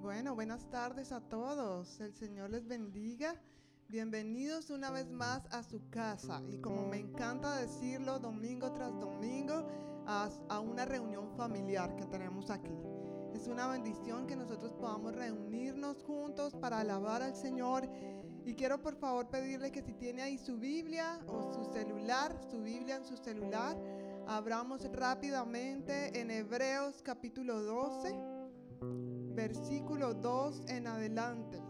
Bueno, buenas tardes a todos. El Señor les bendiga. Bienvenidos una vez más a su casa y como me encanta decirlo domingo tras domingo, a, a, una reunión familiar que tenemos aquí. Es una bendición que nosotros podamos reunirnos juntos para alabar al Señor y quiero por favor pedirle que si tiene ahí su Biblia o su celular, su Biblia en su celular, abramos rápidamente en Hebreos capítulo 12, versículo 2 en adelante.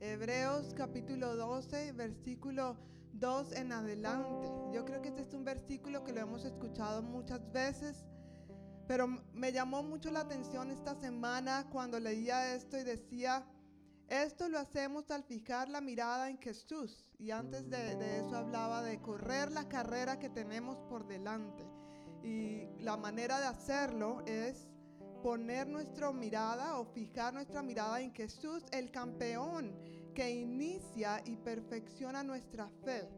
Hebreos capítulo 12, versículo 2 en adelante. Yo creo que este es un versículo que lo hemos escuchado muchas veces, pero me llamó mucho la atención esta semana cuando leía esto y decía, esto lo hacemos al fijar la mirada en Jesús. Y antes de, eso hablaba de correr la carrera que tenemos por delante. Y la manera de hacerlo es poner nuestra mirada o fijar nuestra mirada en Jesús, el campeón que inicia y perfecciona nuestra fe.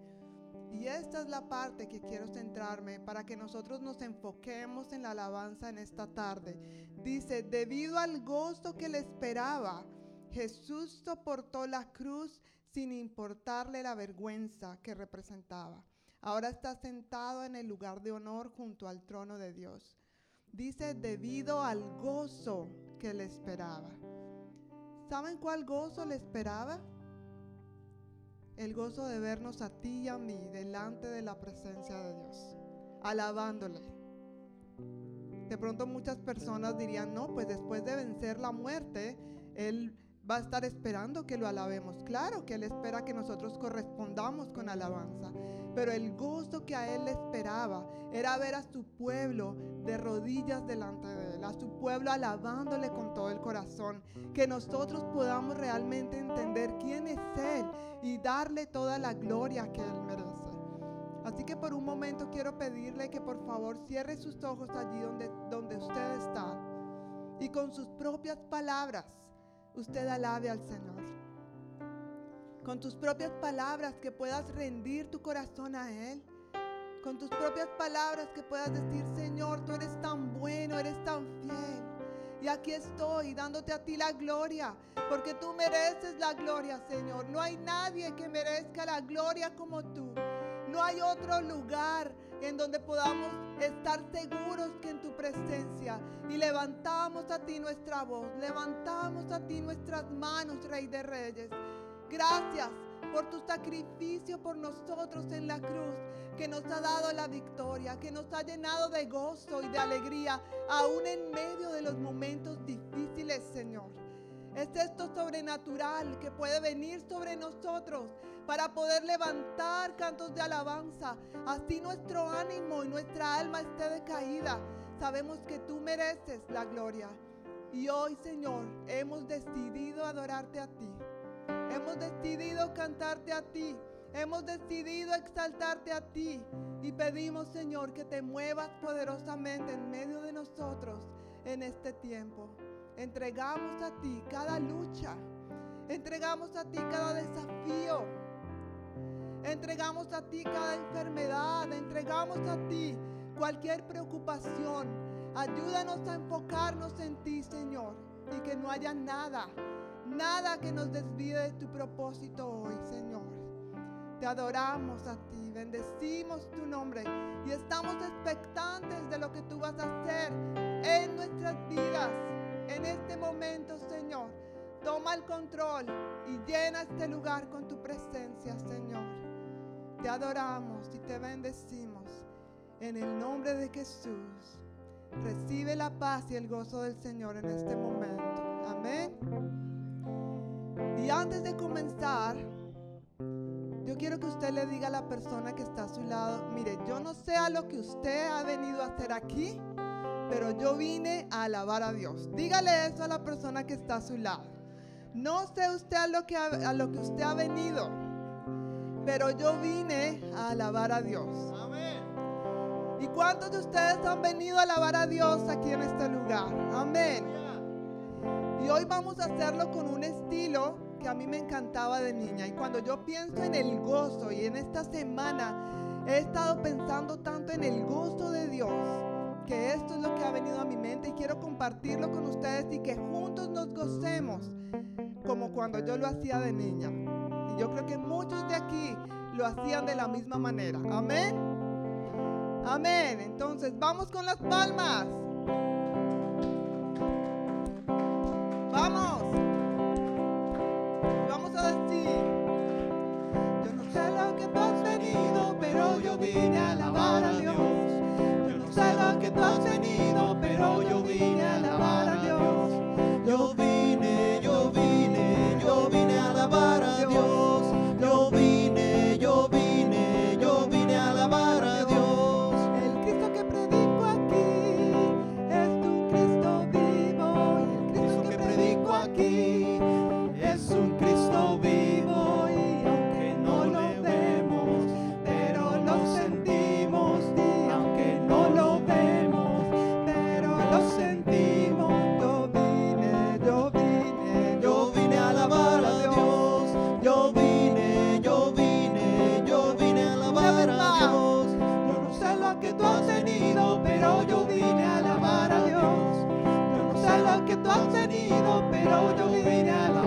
Y esta es la parte que quiero centrarme para que nosotros nos enfoquemos en la alabanza en esta tarde. Dice, debido al gozo que le esperaba, Jesús soportó la cruz sin importarle la vergüenza que representaba. Ahora está sentado en el lugar de honor junto al trono de Dios. Dice, debido al gozo que le esperaba. ¿Saben cuál gozo le esperaba? El gozo de vernos a ti y a mí delante de la presencia de Dios, alabándole. De pronto muchas personas dirían, no, pues después de vencer la muerte, Él va a estar esperando que lo alabemos. Claro que Él espera que nosotros correspondamos con alabanza, pero el gozo que a Él le esperaba era ver a su pueblo de rodillas delante de Él, a su pueblo alabándole con todo el corazón, que nosotros podamos realmente entender quién es Él y darle toda la gloria que Él merece. Así que por un momento quiero pedirle que por favor cierre sus ojos allí donde, donde usted está y con sus propias palabras usted alabe al Señor. Con tus propias palabras que puedas rendir tu corazón a Él. Con tus propias palabras que puedas decir, Señor, tú eres tan bueno, eres tan fiel. Y aquí estoy dándote a ti la gloria, porque tú mereces la gloria, Señor. No hay nadie que merezca la gloria como tú. No hay otro lugar en donde podamos estar seguros que en tu presencia y levantamos a ti nuestra voz, levantamos a ti nuestras manos, Rey de Reyes. Gracias por tu sacrificio por nosotros en la cruz, que nos ha dado la victoria, que nos ha llenado de gozo y de alegría, aún en medio de los momentos difíciles, Señor. Es esto sobrenatural que puede venir sobre nosotros para poder levantar cantos de alabanza. Así nuestro ánimo y nuestra alma esté decaída. Sabemos que tú mereces la gloria. Y hoy, Señor, hemos decidido adorarte a ti. Hemos decidido cantarte a ti. Hemos decidido exaltarte a ti. Y pedimos, Señor, que te muevas poderosamente en medio de nosotros en este tiempo. Entregamos a ti cada lucha. Entregamos a ti cada desafío. Entregamos a ti cada enfermedad. Entregamos a ti cualquier preocupación. Ayúdanos a enfocarnos en ti, Señor. Y que no haya nada, nada que nos desvíe de tu propósito hoy, Señor. Te adoramos a ti, bendecimos tu nombre y estamos expectantes de lo que tú vas a hacer en nuestras vidas en este momento, Señor. Toma el control y llena este lugar con tu presencia, Señor. Te adoramos y te bendecimos. En el nombre de Jesús, recibe la paz y el gozo del Señor en este momento. Amén. Y antes de comenzar, yo quiero que usted le diga a la persona que está a su lado, mire, yo no sé a lo que usted ha venido a hacer aquí, pero yo vine a alabar a Dios. Dígale eso a la persona que está a su lado. No sé usted a lo que, a lo que usted ha venido, pero yo vine a alabar a Dios. Amén. ¿Y cuántos de ustedes han venido a alabar a Dios aquí en este lugar? Amén. Y hoy vamos a hacerlo con un estilo que a mí me encantaba de niña. Y cuando yo pienso en el gozo y en esta semana he estado pensando tanto en el gozo de Dios, que esto es lo que ha venido a mi mente y quiero compartirlo con ustedes y que juntos nos gocemos como cuando yo lo hacía de niña. Yo creo que muchos de aquí lo hacían de la misma manera. Amén. Amén. Entonces, vamos con las palmas. Vamos. Vamos a decir. Yo no sé lo que tú has venido, pero yo vine a alabar a Dios. Yo no sé lo que tú has venido, pero yo vine a alabar a Dios. Yo vine pero no olvidará.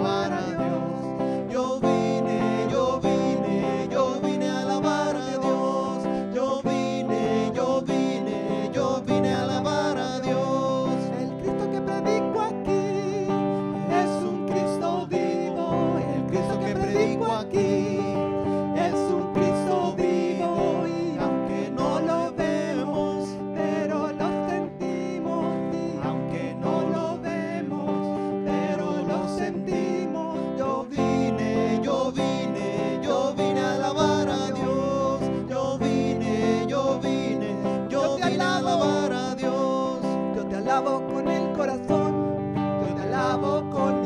con el corazón, yo te alabo con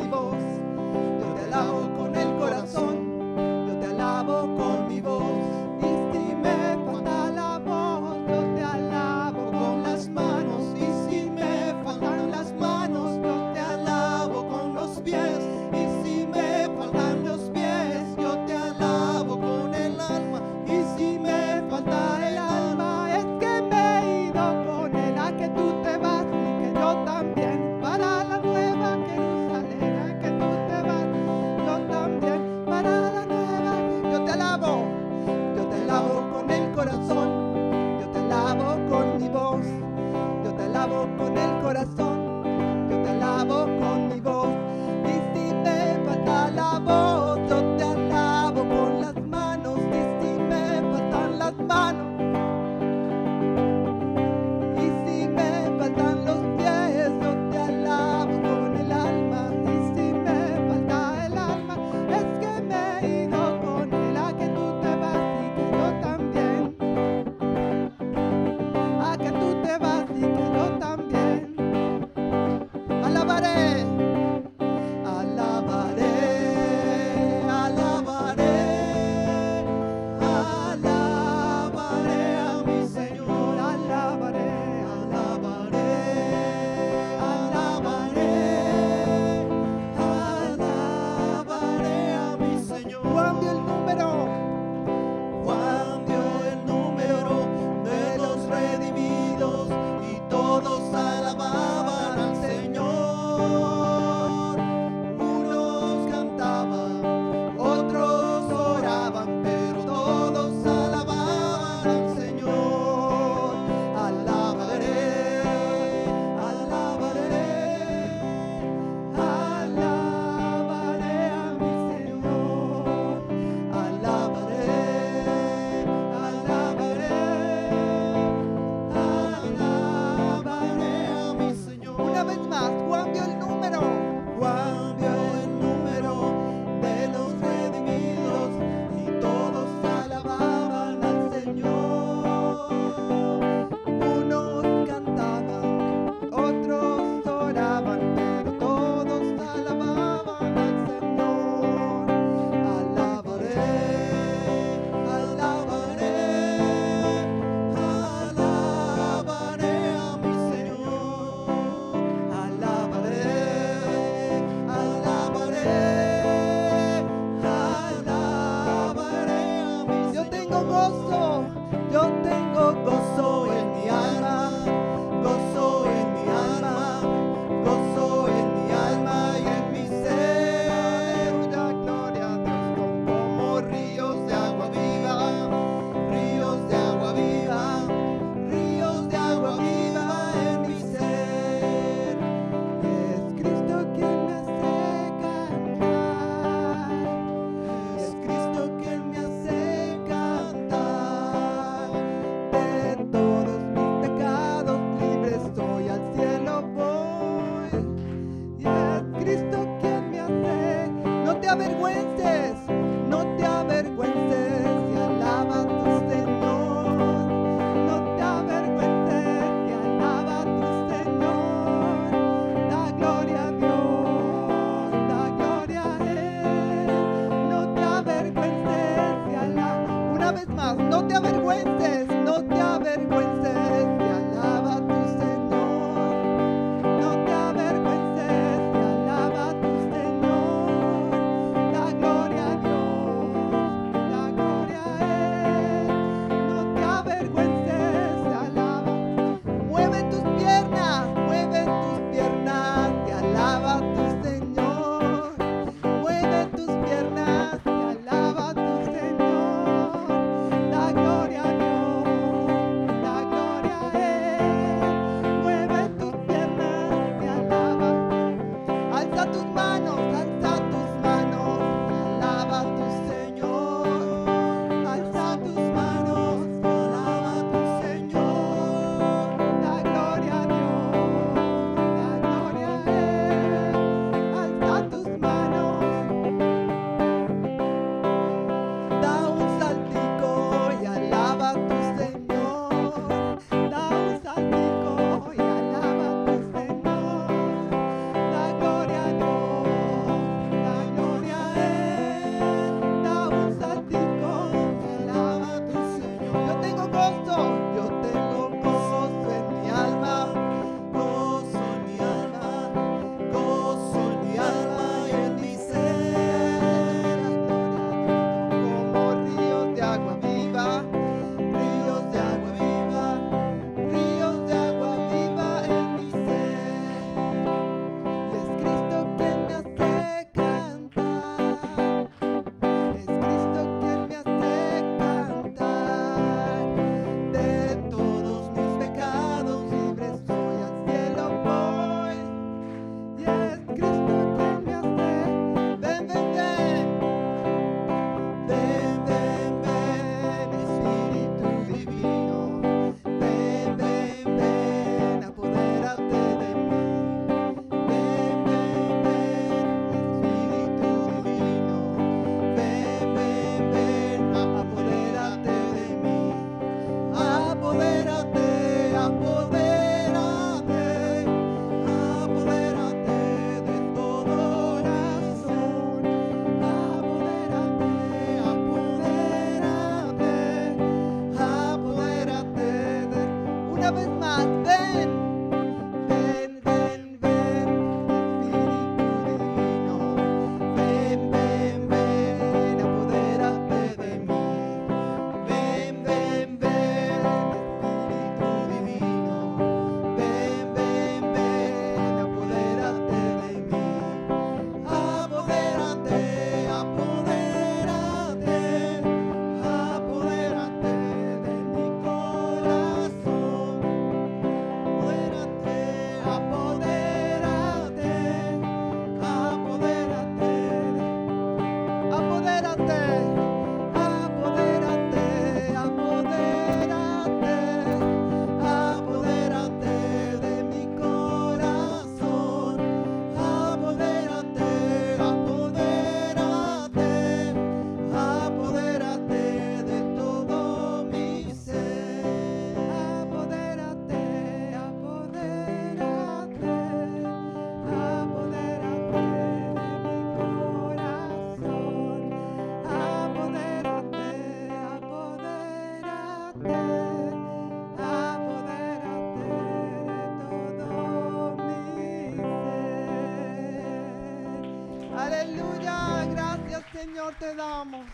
Señor te damos.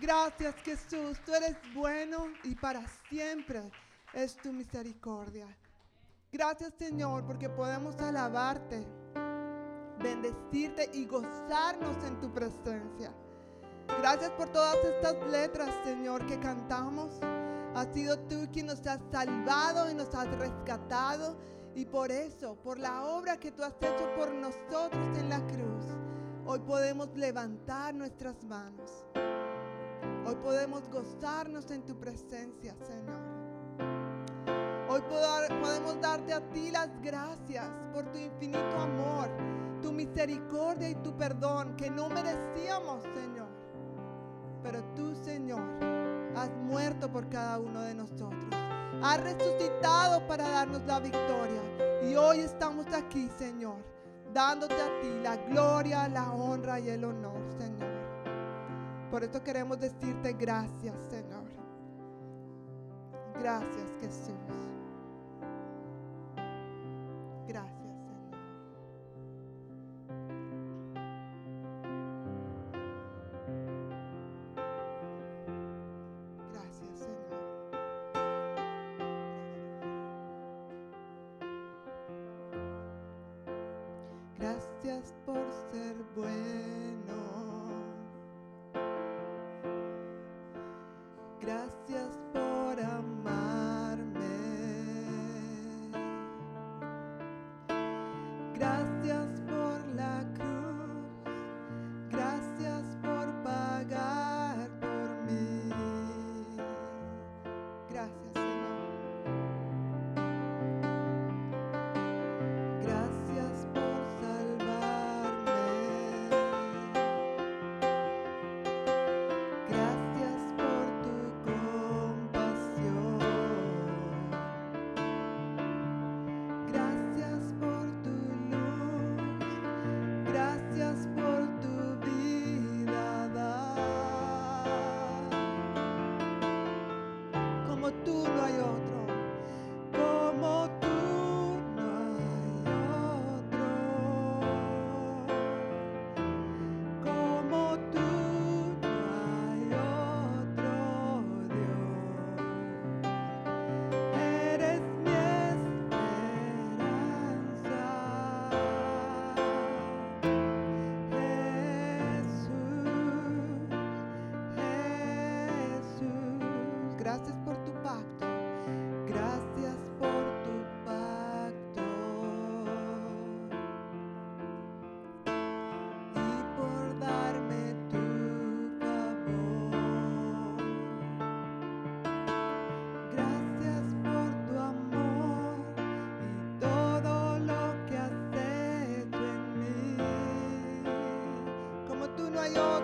Gracias Jesús, tú eres bueno y para siempre es tu misericordia. Gracias Señor porque podemos alabarte, bendecirte y gozarnos en tu presencia. Gracias por todas estas letras, Señor, que cantamos. Has sido tú quien nos has salvado y nos has rescatado. Y por eso, por la obra que tú has hecho por nosotros en la cruz, hoy podemos levantar nuestras manos. Hoy podemos gozarnos en tu presencia, Señor. Hoy podemos darte a ti las gracias por tu infinito amor, tu misericordia y tu perdón que no merecíamos, Señor. Pero tú, Señor, has muerto por cada uno de nosotros. Has resucitado para darnos la victoria. Y hoy estamos aquí, Señor, dándote a ti la gloria, la honra y el honor, Señor. Por eso queremos decirte gracias, Señor. Gracias, Jesús. Gracias, no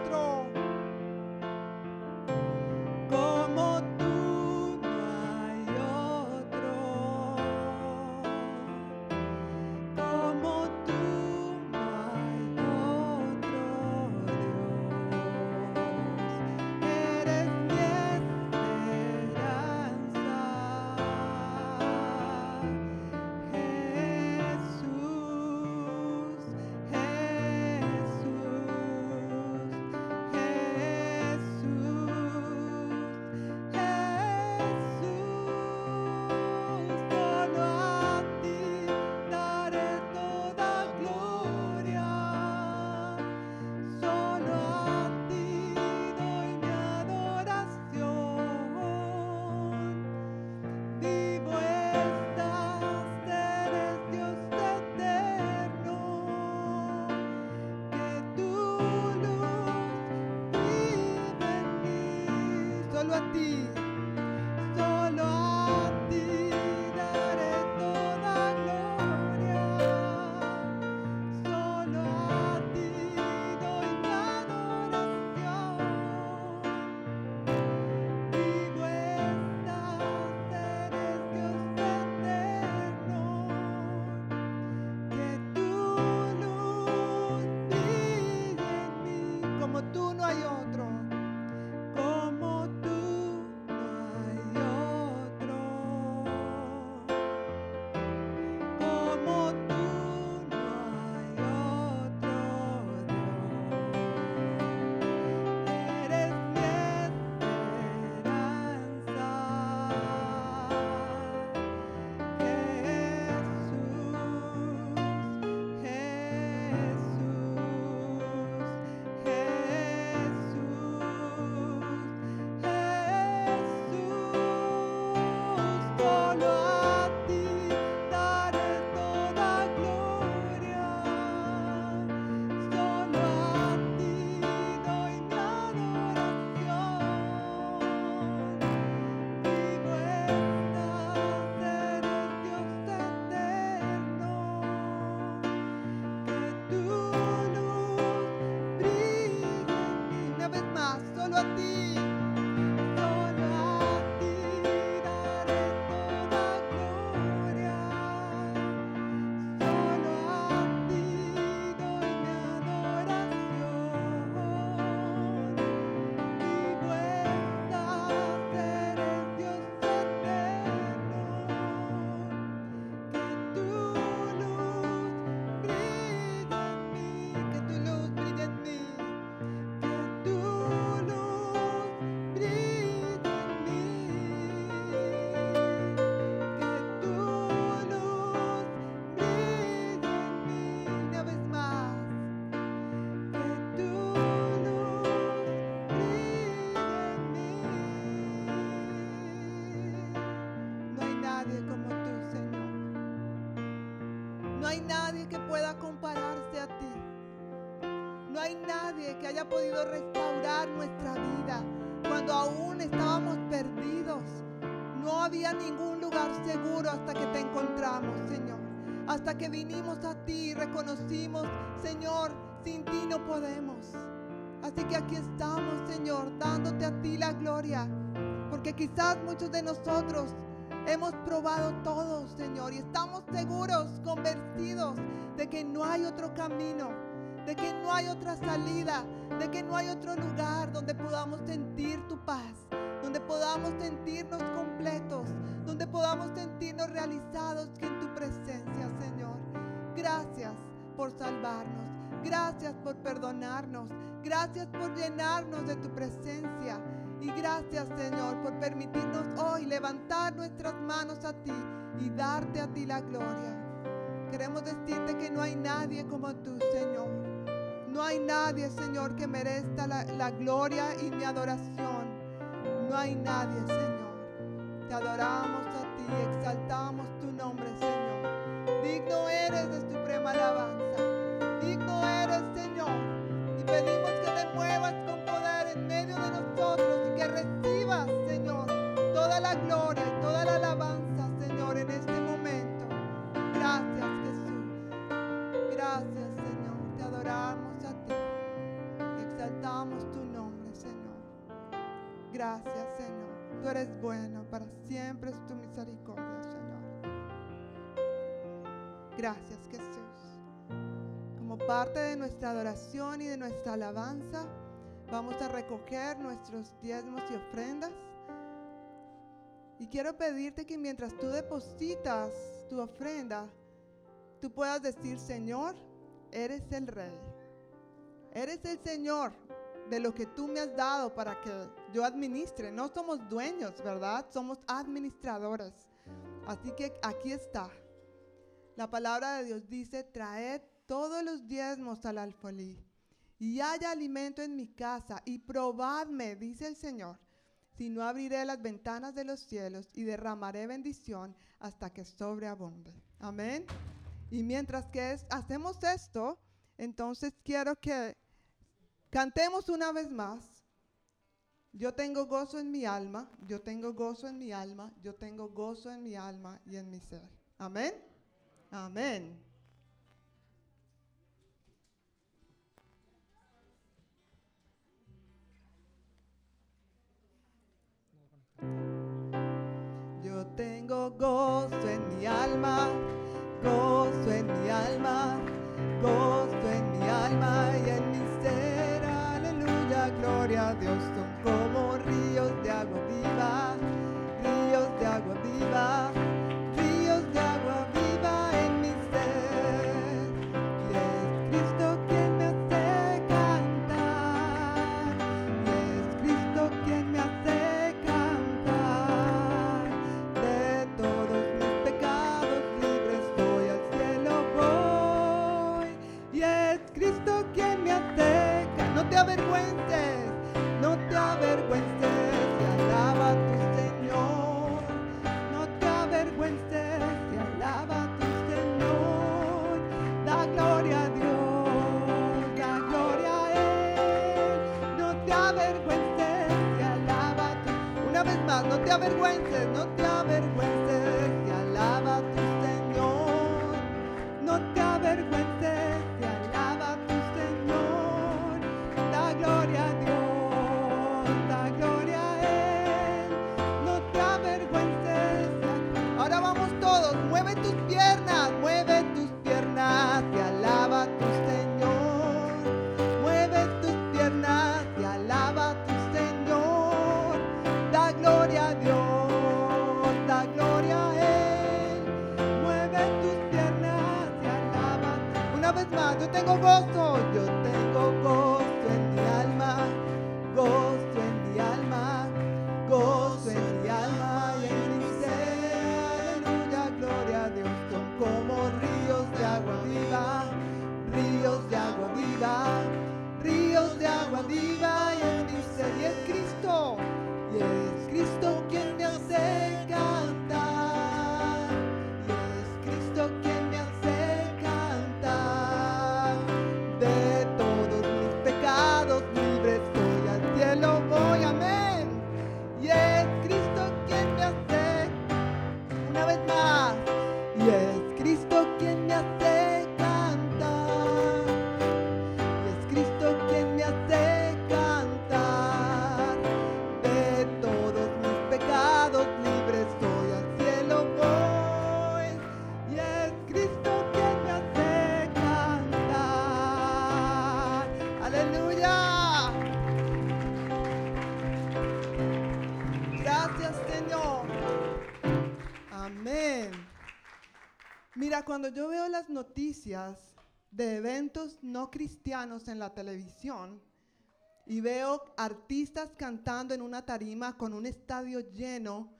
que haya podido restaurar nuestra vida cuando aún estábamos perdidos. No había ningún lugar seguro hasta que te encontramos, Señor. Hasta que vinimos a ti y reconocimos, Señor, sin ti no podemos. Así que aquí estamos, Señor, dándote a ti la gloria. Porque quizás muchos de nosotros hemos probado todo, Señor, y estamos seguros, convencidos de que no hay otro camino, de que no hay otra salida, de que no hay otro lugar donde podamos sentir tu paz, donde podamos sentirnos completos, donde podamos sentirnos realizados en tu presencia, Señor. Gracias por salvarnos, gracias por perdonarnos, gracias por llenarnos de tu presencia. Y gracias Señor por permitirnos hoy levantar nuestras manos a ti y darte a ti la gloria. Queremos decirte que no hay nadie como tú, Señor. No hay nadie, Señor, que merezca la, gloria y mi adoración. No hay nadie, Señor. Te adoramos a ti, exaltamos tu nombre, Señor. Digno eres de suprema alabanza. Digno eres, Señor. Y pedimos que te muevas con poder en medio de nosotros y que recibas, Señor, toda la gloria y toda la alabanza, Señor, en este momento. Gracias, Jesús. Gracias, Señor. Te adoramos. Exaltamos tu nombre, Señor. Gracias, Señor. Tú eres bueno, para siempre es tu misericordia, Señor. Gracias, Jesús. Como parte de nuestra adoración y de nuestra alabanza, vamos a recoger nuestros diezmos y ofrendas. Y quiero pedirte que mientras tú depositas tu ofrenda, tú puedas decir, Señor, eres el Rey. Eres el Señor de lo que tú me has dado para que yo administre. No somos dueños, ¿verdad? Somos administradores. Así que aquí está. La palabra de Dios dice, traed todos los diezmos al alfolí y haya alimento en mi casa y probadme, dice el Señor, si no abriré las ventanas de los cielos y derramaré bendición hasta que sobreabunde. Amén. Y mientras que hacemos esto, entonces quiero que cantemos una vez más. Yo tengo gozo en mi alma, yo tengo gozo en mi alma, yo tengo gozo en mi alma y en mi ser. Amén. Amén. Yo tengo gozo en mi alma, gozo en mi alma, gozo en mi alma y en mi ser. Aleluya, gloria a Dios. Son como ríos de agua viva, vez más, cuando yo veo las noticias de eventos no cristianos en la televisión y veo artistas cantando en una tarima con un estadio lleno,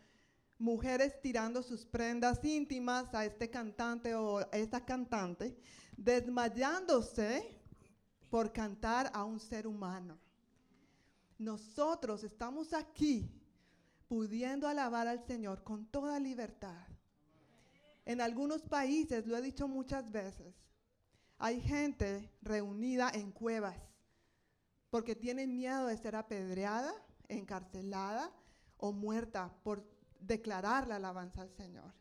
mujeres tirando sus prendas íntimas a este cantante o a esta cantante, desmayándose por cantar a un ser humano. Nosotros estamos aquí pudiendo alabar al Señor con toda libertad. En algunos países, lo he dicho muchas veces, hay gente reunida en cuevas porque tienen miedo de ser apedreada, encarcelada o muerta por declarar la alabanza al Señor.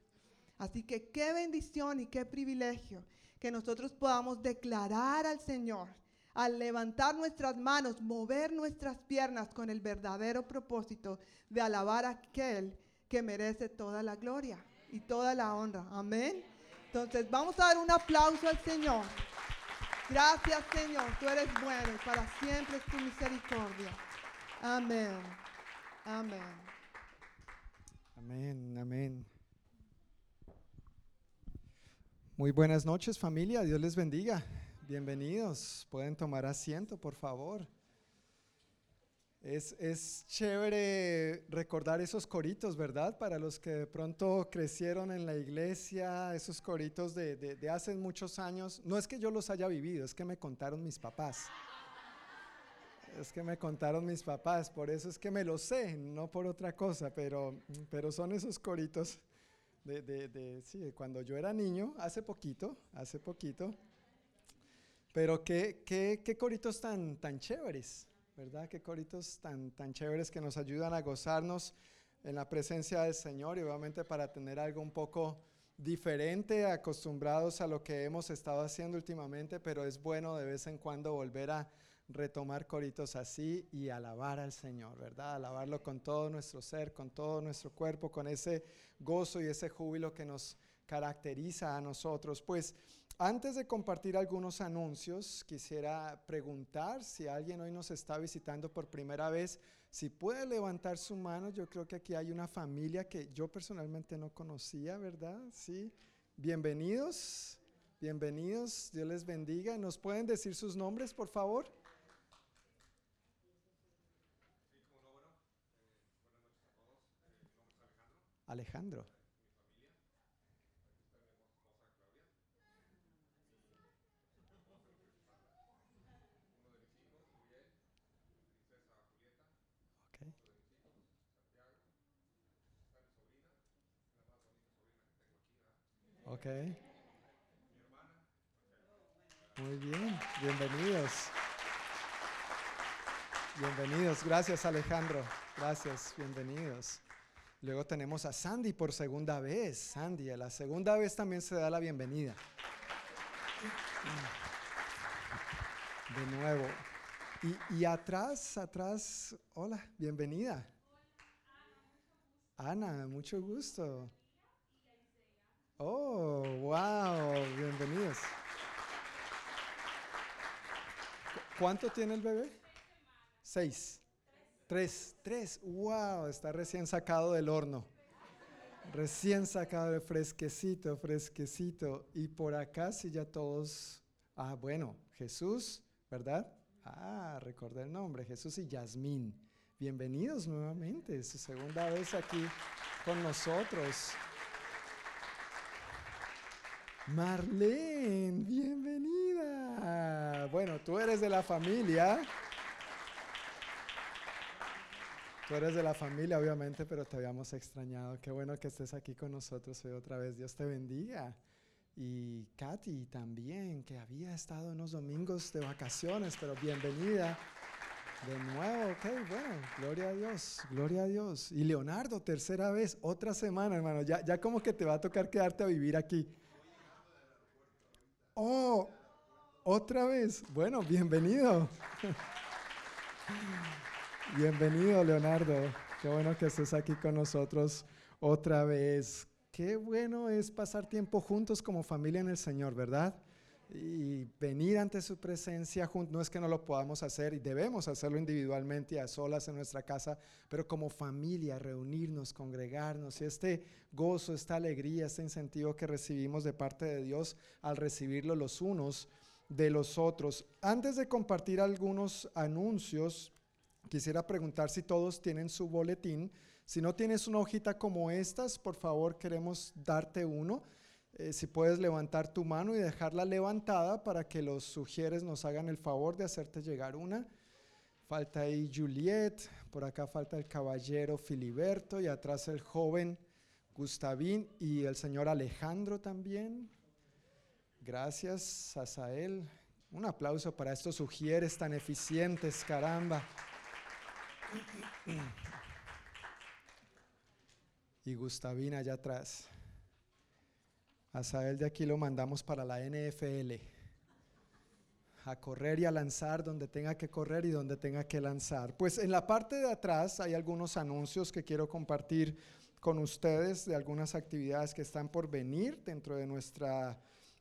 Así que qué bendición y qué privilegio que nosotros podamos declarar al Señor al levantar nuestras manos, mover nuestras piernas con el verdadero propósito de alabar a aquel que merece toda la gloria y toda la honra. Amén. Entonces vamos a dar un aplauso al Señor. Gracias Señor, tú eres bueno para siempre es tu misericordia. Amén. Amén. Amén, amén. Muy buenas noches familia, Dios les bendiga. Bienvenidos, pueden tomar asiento por favor. Es, es, chévere recordar esos coritos, ¿verdad? Para los que de pronto crecieron en la iglesia, esos coritos de, de, de hace muchos años. No es que yo los haya vivido, es que me contaron mis papás. Es que me contaron mis papás, por eso es que me lo sé, no por otra cosa, pero, pero son esos coritos de, de, sí, cuando yo era niño, hace poquito, hace poquito. Pero qué, qué, qué coritos tan, tan chéveres, ¿verdad? Qué coritos tan, tan chéveres que nos ayudan a gozarnos en la presencia del Señor y obviamente para tener algo un poco diferente, acostumbrados a lo que hemos estado haciendo últimamente, pero es bueno de vez en cuando volver a retomar coritos así y alabar al Señor, ¿verdad? Alabarlo con todo nuestro ser, con todo nuestro cuerpo, con ese gozo y ese júbilo que nos caracteriza a nosotros. Pues antes de compartir algunos anuncios, quisiera preguntar si alguien hoy nos está visitando por primera vez, si puede levantar su mano. Yo creo que aquí hay una familia que yo personalmente no conocía, ¿verdad? Sí. Bienvenidos, bienvenidos. Dios les bendiga. ¿Nos pueden decir sus nombres, por favor? Alejandro. Okay. Ok. Muy bien, bienvenidos. Bienvenidos, gracias Alejandro, gracias, bienvenidos. Luego tenemos a Sandy por segunda vez. Sandy, a la segunda vez también se da la bienvenida. De nuevo. Y, y atrás, atrás, hola, bienvenida. Ana, mucho gusto. Oh, wow, bienvenidos. ¿Cuánto tiene el bebé? Seis. Tres, tres, wow, está recién sacado del horno. Recién sacado de fresquecito, fresquecito. Y por acá sí ya todos, ah, bueno, Jesús, ¿verdad? Ah, recordé el nombre, Jesús y Yasmín. Bienvenidos nuevamente, su segunda vez aquí con nosotros. Marlene, bienvenida. Bueno, tú eres de la familia. Tú eres de la familia, obviamente, pero te habíamos extrañado. Qué bueno que estés aquí con nosotros hoy otra vez. Dios te bendiga. Y Katy también, que había estado unos domingos de vacaciones, pero bienvenida de nuevo. Ok, bueno, gloria a Dios, gloria a Dios. Y Leonardo, tercera vez, otra semana, hermano. Ya, ya como que te va a tocar quedarte a vivir aquí. Oh, otra vez. Bueno, bienvenido. Bienvenido, Leonardo. Qué bueno que estés aquí con nosotros otra vez. Qué bueno es pasar tiempo juntos como familia en el Señor, ¿verdad? Y venir ante su presencia no es que no lo podamos hacer y debemos hacerlo individualmente y a solas en nuestra casa, pero como familia, reunirnos, congregarnos y este gozo, esta alegría, este incentivo que recibimos de parte de Dios al recibirlo los unos de los otros. Antes de compartir algunos anuncios, quisiera preguntar si todos tienen su boletín. Si no tienes una hojita como estas, por favor queremos darte uno. Eh, si puedes levantar tu mano y dejarla levantada para que los sugieres nos hagan el favor de hacerte llegar una. Falta ahí Juliet, por acá falta el caballero Filiberto y atrás el joven Gustavín y el señor Alejandro también. Gracias, Asael. Un aplauso para estos sugieres tan eficientes, caramba. Y Gustavín allá atrás. Asael de aquí lo mandamos para la NFL. A correr y a lanzar donde tenga que correr y donde tenga que lanzar. Pues en la parte de atrás hay algunos anuncios que quiero compartir con ustedes de algunas actividades que están por venir dentro de nuestra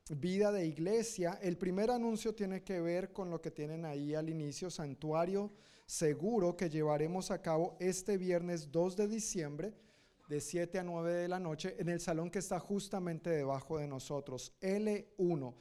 vida de iglesia. El primer anuncio tiene que ver con lo que tienen ahí al inicio, santuario seguro que llevaremos a cabo este viernes 2 de diciembre de 7 a 9 de la noche en el salón que está justamente debajo de nosotros, L1.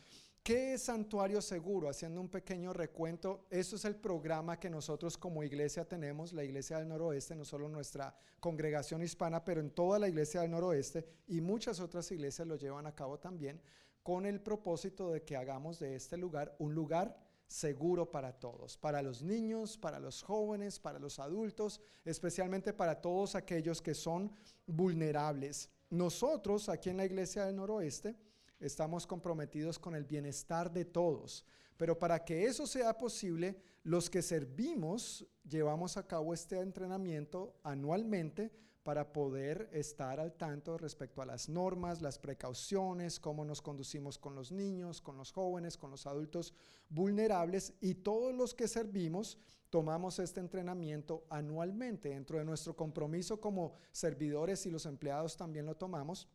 ¿Qué es Santuario Seguro? Haciendo un pequeño recuento, eso es el programa que nosotros como iglesia tenemos, la Iglesia del Noroeste, no solo nuestra congregación hispana, pero en toda la Iglesia del Noroeste y muchas otras iglesias lo llevan a cabo también con el propósito de que hagamos de este lugar un lugar seguro para todos, para los niños, para los jóvenes, para los adultos, especialmente para todos aquellos que son vulnerables. Nosotros aquí en la Iglesia del Noroeste estamos comprometidos con el bienestar de todos, pero para que eso sea posible, los que servimos llevamos a cabo este entrenamiento anualmente para poder estar al tanto respecto a las normas, las precauciones, cómo nos conducimos con los niños, con los jóvenes, con los adultos vulnerables y todos los que servimos tomamos este entrenamiento anualmente. Dentro de nuestro compromiso como servidores y los empleados también lo tomamos,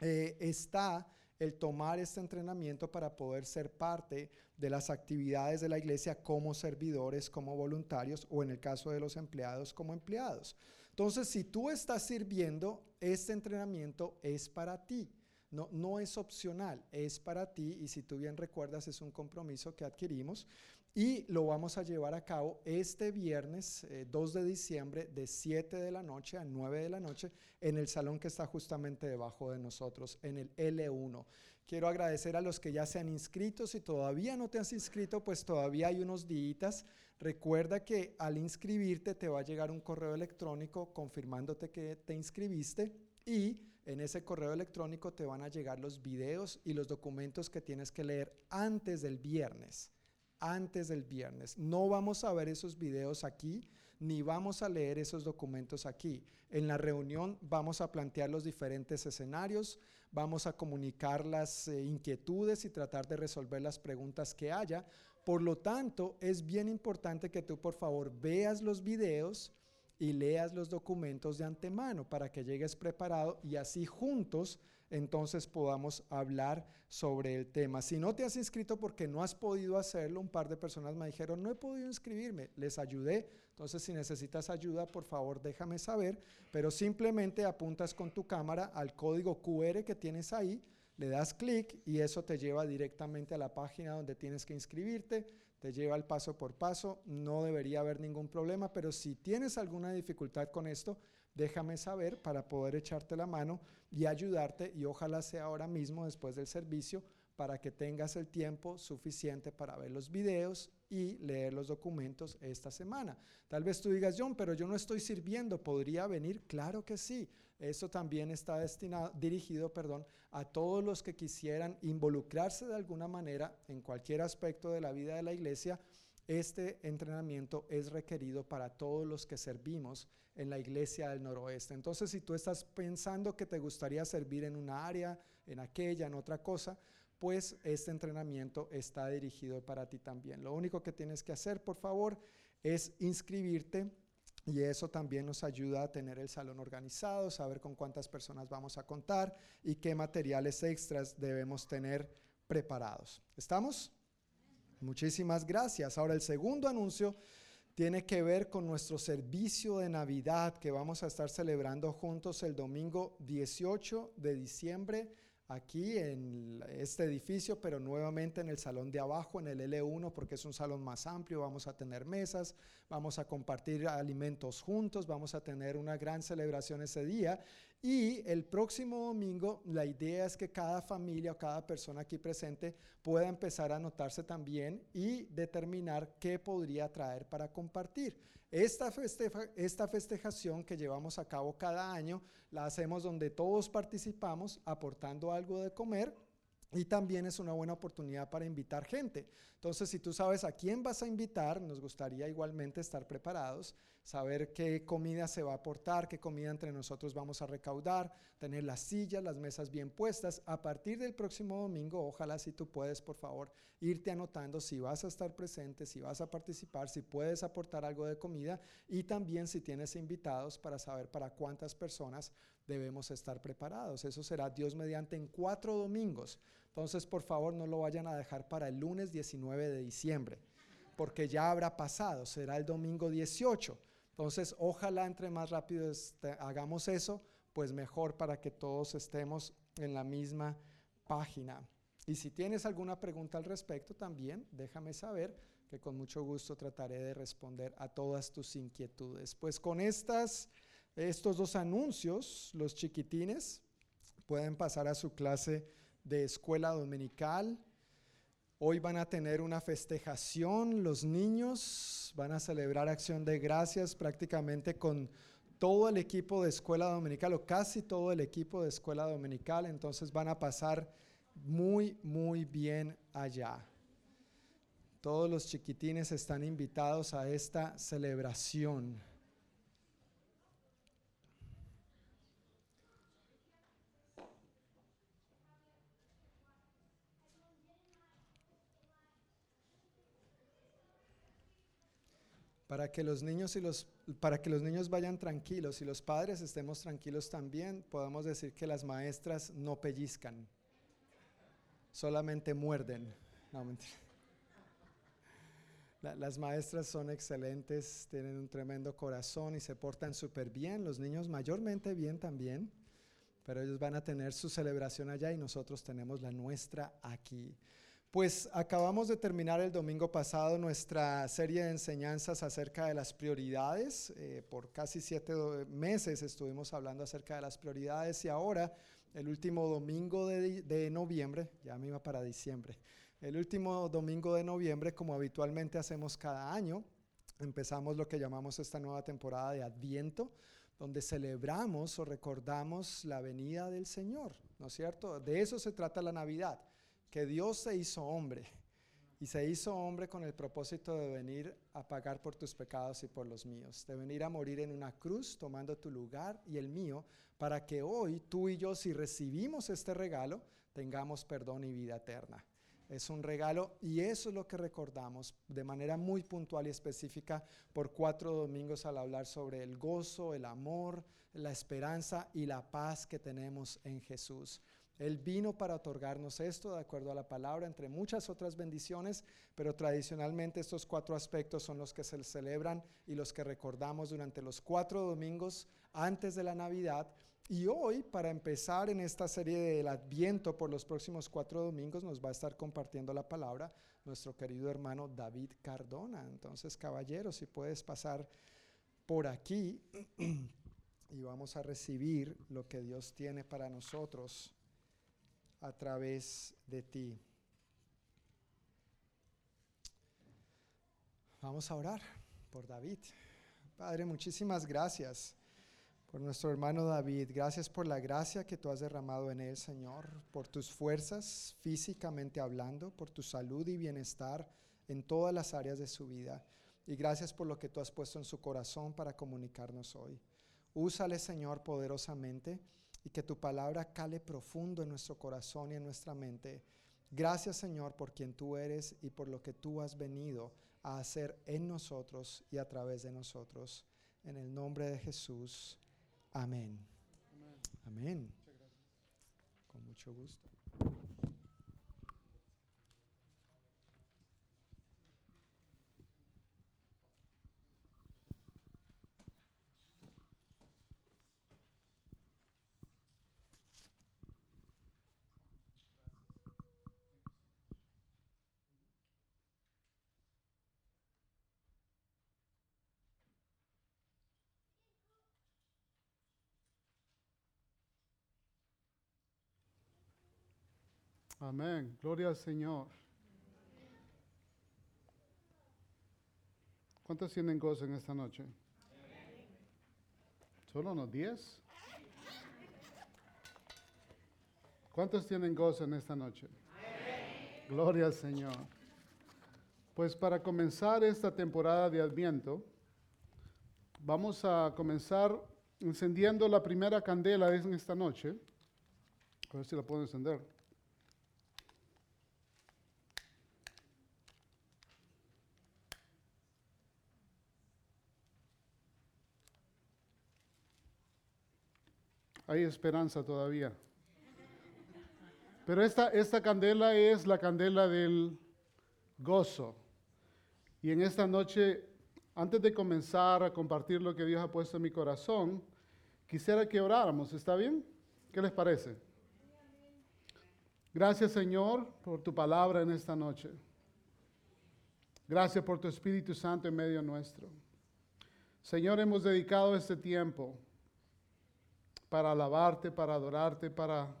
eh, está el tomar este entrenamiento para poder ser parte de las actividades de la iglesia como servidores, como voluntarios o en el caso de los empleados como empleados. Entonces, si tú estás sirviendo, este entrenamiento es para ti. No, no es opcional, es para ti y si tú bien recuerdas es un compromiso que adquirimos y lo vamos a llevar a cabo este viernes 2 eh, de diciembre de 7 de la noche a 9 de la noche en el salón que está justamente debajo de nosotros, en el L1. Quiero agradecer a los que ya se han inscrito. Si todavía no te has inscrito, pues todavía hay unos días Recuerda que al inscribirte te va a llegar un correo electrónico confirmándote que te inscribiste y en ese correo electrónico te van a llegar los videos y los documentos que tienes que leer antes del viernes. Antes del viernes. No vamos a ver esos videos aquí ni vamos a leer esos documentos aquí. En la reunión vamos a plantear los diferentes escenarios, vamos a comunicar las eh, inquietudes y tratar de resolver las preguntas que haya, por lo tanto, es bien importante que tú por favor veas los videos y leas los documentos de antemano para que llegues preparado y así juntos entonces podamos hablar sobre el tema. Si no te has inscrito porque no has podido hacerlo, un par de personas me dijeron, no he podido inscribirme, les ayudé. Entonces, si necesitas ayuda, por favor, déjame saber, pero simplemente apuntas con tu cámara al código QR que tienes ahí le das clic y eso te lleva directamente a la página donde tienes que inscribirte, te lleva el paso por paso, no debería haber ningún problema, pero si tienes alguna dificultad con esto, déjame saber para poder echarte la mano y ayudarte y ojalá sea ahora mismo después del servicio para que tengas el tiempo suficiente para ver los videos y leer los documentos esta semana. Tal vez tú digas, John, pero yo no estoy sirviendo, ¿podría venir? Claro que sí. Eso también está destinado, dirigido perdón, a todos los que quisieran involucrarse de alguna manera en cualquier aspecto de la vida de la iglesia. Este entrenamiento es requerido para todos los que servimos en la iglesia del noroeste. Entonces, si tú estás pensando que te gustaría servir en una área, en aquella, en otra cosa, pues este entrenamiento está dirigido para ti también. Lo único que tienes que hacer, por favor, es inscribirte y eso también nos ayuda a tener el salón organizado, saber con cuántas personas vamos a contar y qué materiales extras debemos tener preparados. ¿Estamos? Muchísimas gracias. Ahora el segundo anuncio tiene que ver con nuestro servicio de Navidad que vamos a estar celebrando juntos el domingo 18 de diciembre aquí en este edificio, pero nuevamente en el salón de abajo, en el L1, porque es un salón más amplio, vamos a tener mesas, vamos a compartir alimentos juntos, vamos a tener una gran celebración ese día. Y el próximo domingo, la idea es que cada familia o cada persona aquí presente pueda empezar a anotarse también y determinar qué podría traer para compartir. Esta, esta festejación que llevamos a cabo cada año la hacemos donde todos participamos aportando algo de comer y también es una buena oportunidad para invitar gente. Entonces, si tú sabes a quién vas a invitar, nos gustaría igualmente estar preparados, saber qué comida se va a aportar, qué comida entre nosotros vamos a recaudar, tener las sillas, las mesas bien puestas. A partir del próximo domingo, ojalá si tú puedes, por favor, irte anotando si vas a estar presente, si vas a participar, si puedes aportar algo de comida y también si tienes invitados para saber para cuántas personas debemos estar preparados. Eso será Dios mediante en cuatro domingos. Entonces, por favor, no lo vayan a dejar para el lunes 19 de diciembre, porque ya habrá pasado, será el domingo 18. Entonces, ojalá entre más rápido este, hagamos eso, pues mejor para que todos estemos en la misma página. Y si tienes alguna pregunta al respecto, también déjame saber que con mucho gusto trataré de responder a todas tus inquietudes. Pues con estas estos dos anuncios, los chiquitines pueden pasar a su clase de escuela dominical. Hoy van a tener una festejación, los niños van a celebrar acción de gracias prácticamente con todo el equipo de escuela dominical o casi todo el equipo de escuela dominical, entonces van a pasar muy, muy bien allá. Todos los chiquitines están invitados a esta celebración. Para que los niños y los para que los niños vayan tranquilos y los padres estemos tranquilos también, podemos decir que las maestras no pellizcan, solamente muerden. las maestras son excelentes, tienen un tremendo corazón y se portan súper bien, los niños mayormente bien también, pero ellos van a tener su celebración allá y nosotros tenemos la nuestra aquí. Pues acabamos de terminar el domingo pasado nuestra serie de enseñanzas acerca de las prioridades. Eh, por casi siete meses estuvimos hablando acerca de las prioridades y ahora, el último domingo de, de noviembre, ya me iba para diciembre, el último domingo de noviembre, como habitualmente hacemos cada año, empezamos lo que llamamos esta nueva temporada de Adviento, donde celebramos o recordamos la venida del Señor, ¿no es cierto? De eso se trata la Navidad que Dios se hizo hombre y se hizo hombre con el propósito de venir a pagar por tus pecados y por los míos, de venir a morir en una cruz tomando tu lugar y el mío, para que hoy tú y yo, si recibimos este regalo, tengamos perdón y vida eterna. Es un regalo y eso es lo que recordamos de manera muy puntual y específica por cuatro domingos al hablar sobre el gozo, el amor, la esperanza y la paz que tenemos en Jesús. Él vino para otorgarnos esto de acuerdo a la palabra, entre muchas otras bendiciones, pero tradicionalmente estos cuatro aspectos son los que se celebran y los que recordamos durante los cuatro domingos antes de la Navidad. Y hoy, para empezar en esta serie del Adviento por los próximos cuatro domingos, nos va a estar compartiendo la palabra nuestro querido hermano David Cardona. Entonces, caballero, si puedes pasar por aquí y vamos a recibir lo que Dios tiene para nosotros a través de ti. Vamos a orar por David. Padre, muchísimas gracias por nuestro hermano David. Gracias por la gracia que tú has derramado en él, Señor, por tus fuerzas físicamente hablando, por tu salud y bienestar en todas las áreas de su vida. Y gracias por lo que tú has puesto en su corazón para comunicarnos hoy. Úsale, Señor, poderosamente y que tu palabra cale profundo en nuestro corazón y en nuestra mente. Gracias Señor por quien tú eres y por lo que tú has venido a hacer en nosotros y a través de nosotros. En el nombre de Jesús. Amén. Amén. Con mucho gusto. Amén. Gloria al Señor. ¿Cuántos tienen gozo en esta noche? ¿Solo unos 10? ¿Cuántos tienen gozo en esta noche? Gloria al Señor. Pues para comenzar esta temporada de Adviento, vamos a comenzar encendiendo la primera candela en esta noche. A ver si la puedo encender. Hay esperanza todavía. Pero esta, esta candela es la candela del gozo. Y en esta noche, antes de comenzar a compartir lo que Dios ha puesto en mi corazón, quisiera que oráramos. ¿Está bien? ¿Qué les parece? Gracias Señor por tu palabra en esta noche. Gracias por tu Espíritu Santo en medio nuestro. Señor, hemos dedicado este tiempo para alabarte, para adorarte, para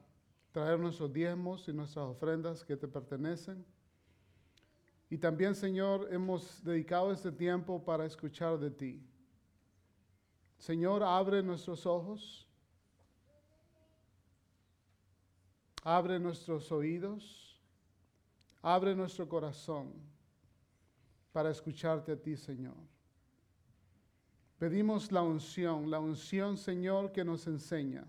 traer nuestros diezmos y nuestras ofrendas que te pertenecen. Y también, Señor, hemos dedicado este tiempo para escuchar de ti. Señor, abre nuestros ojos, abre nuestros oídos, abre nuestro corazón para escucharte a ti, Señor. Pedimos la unción, la unción, Señor, que nos enseña.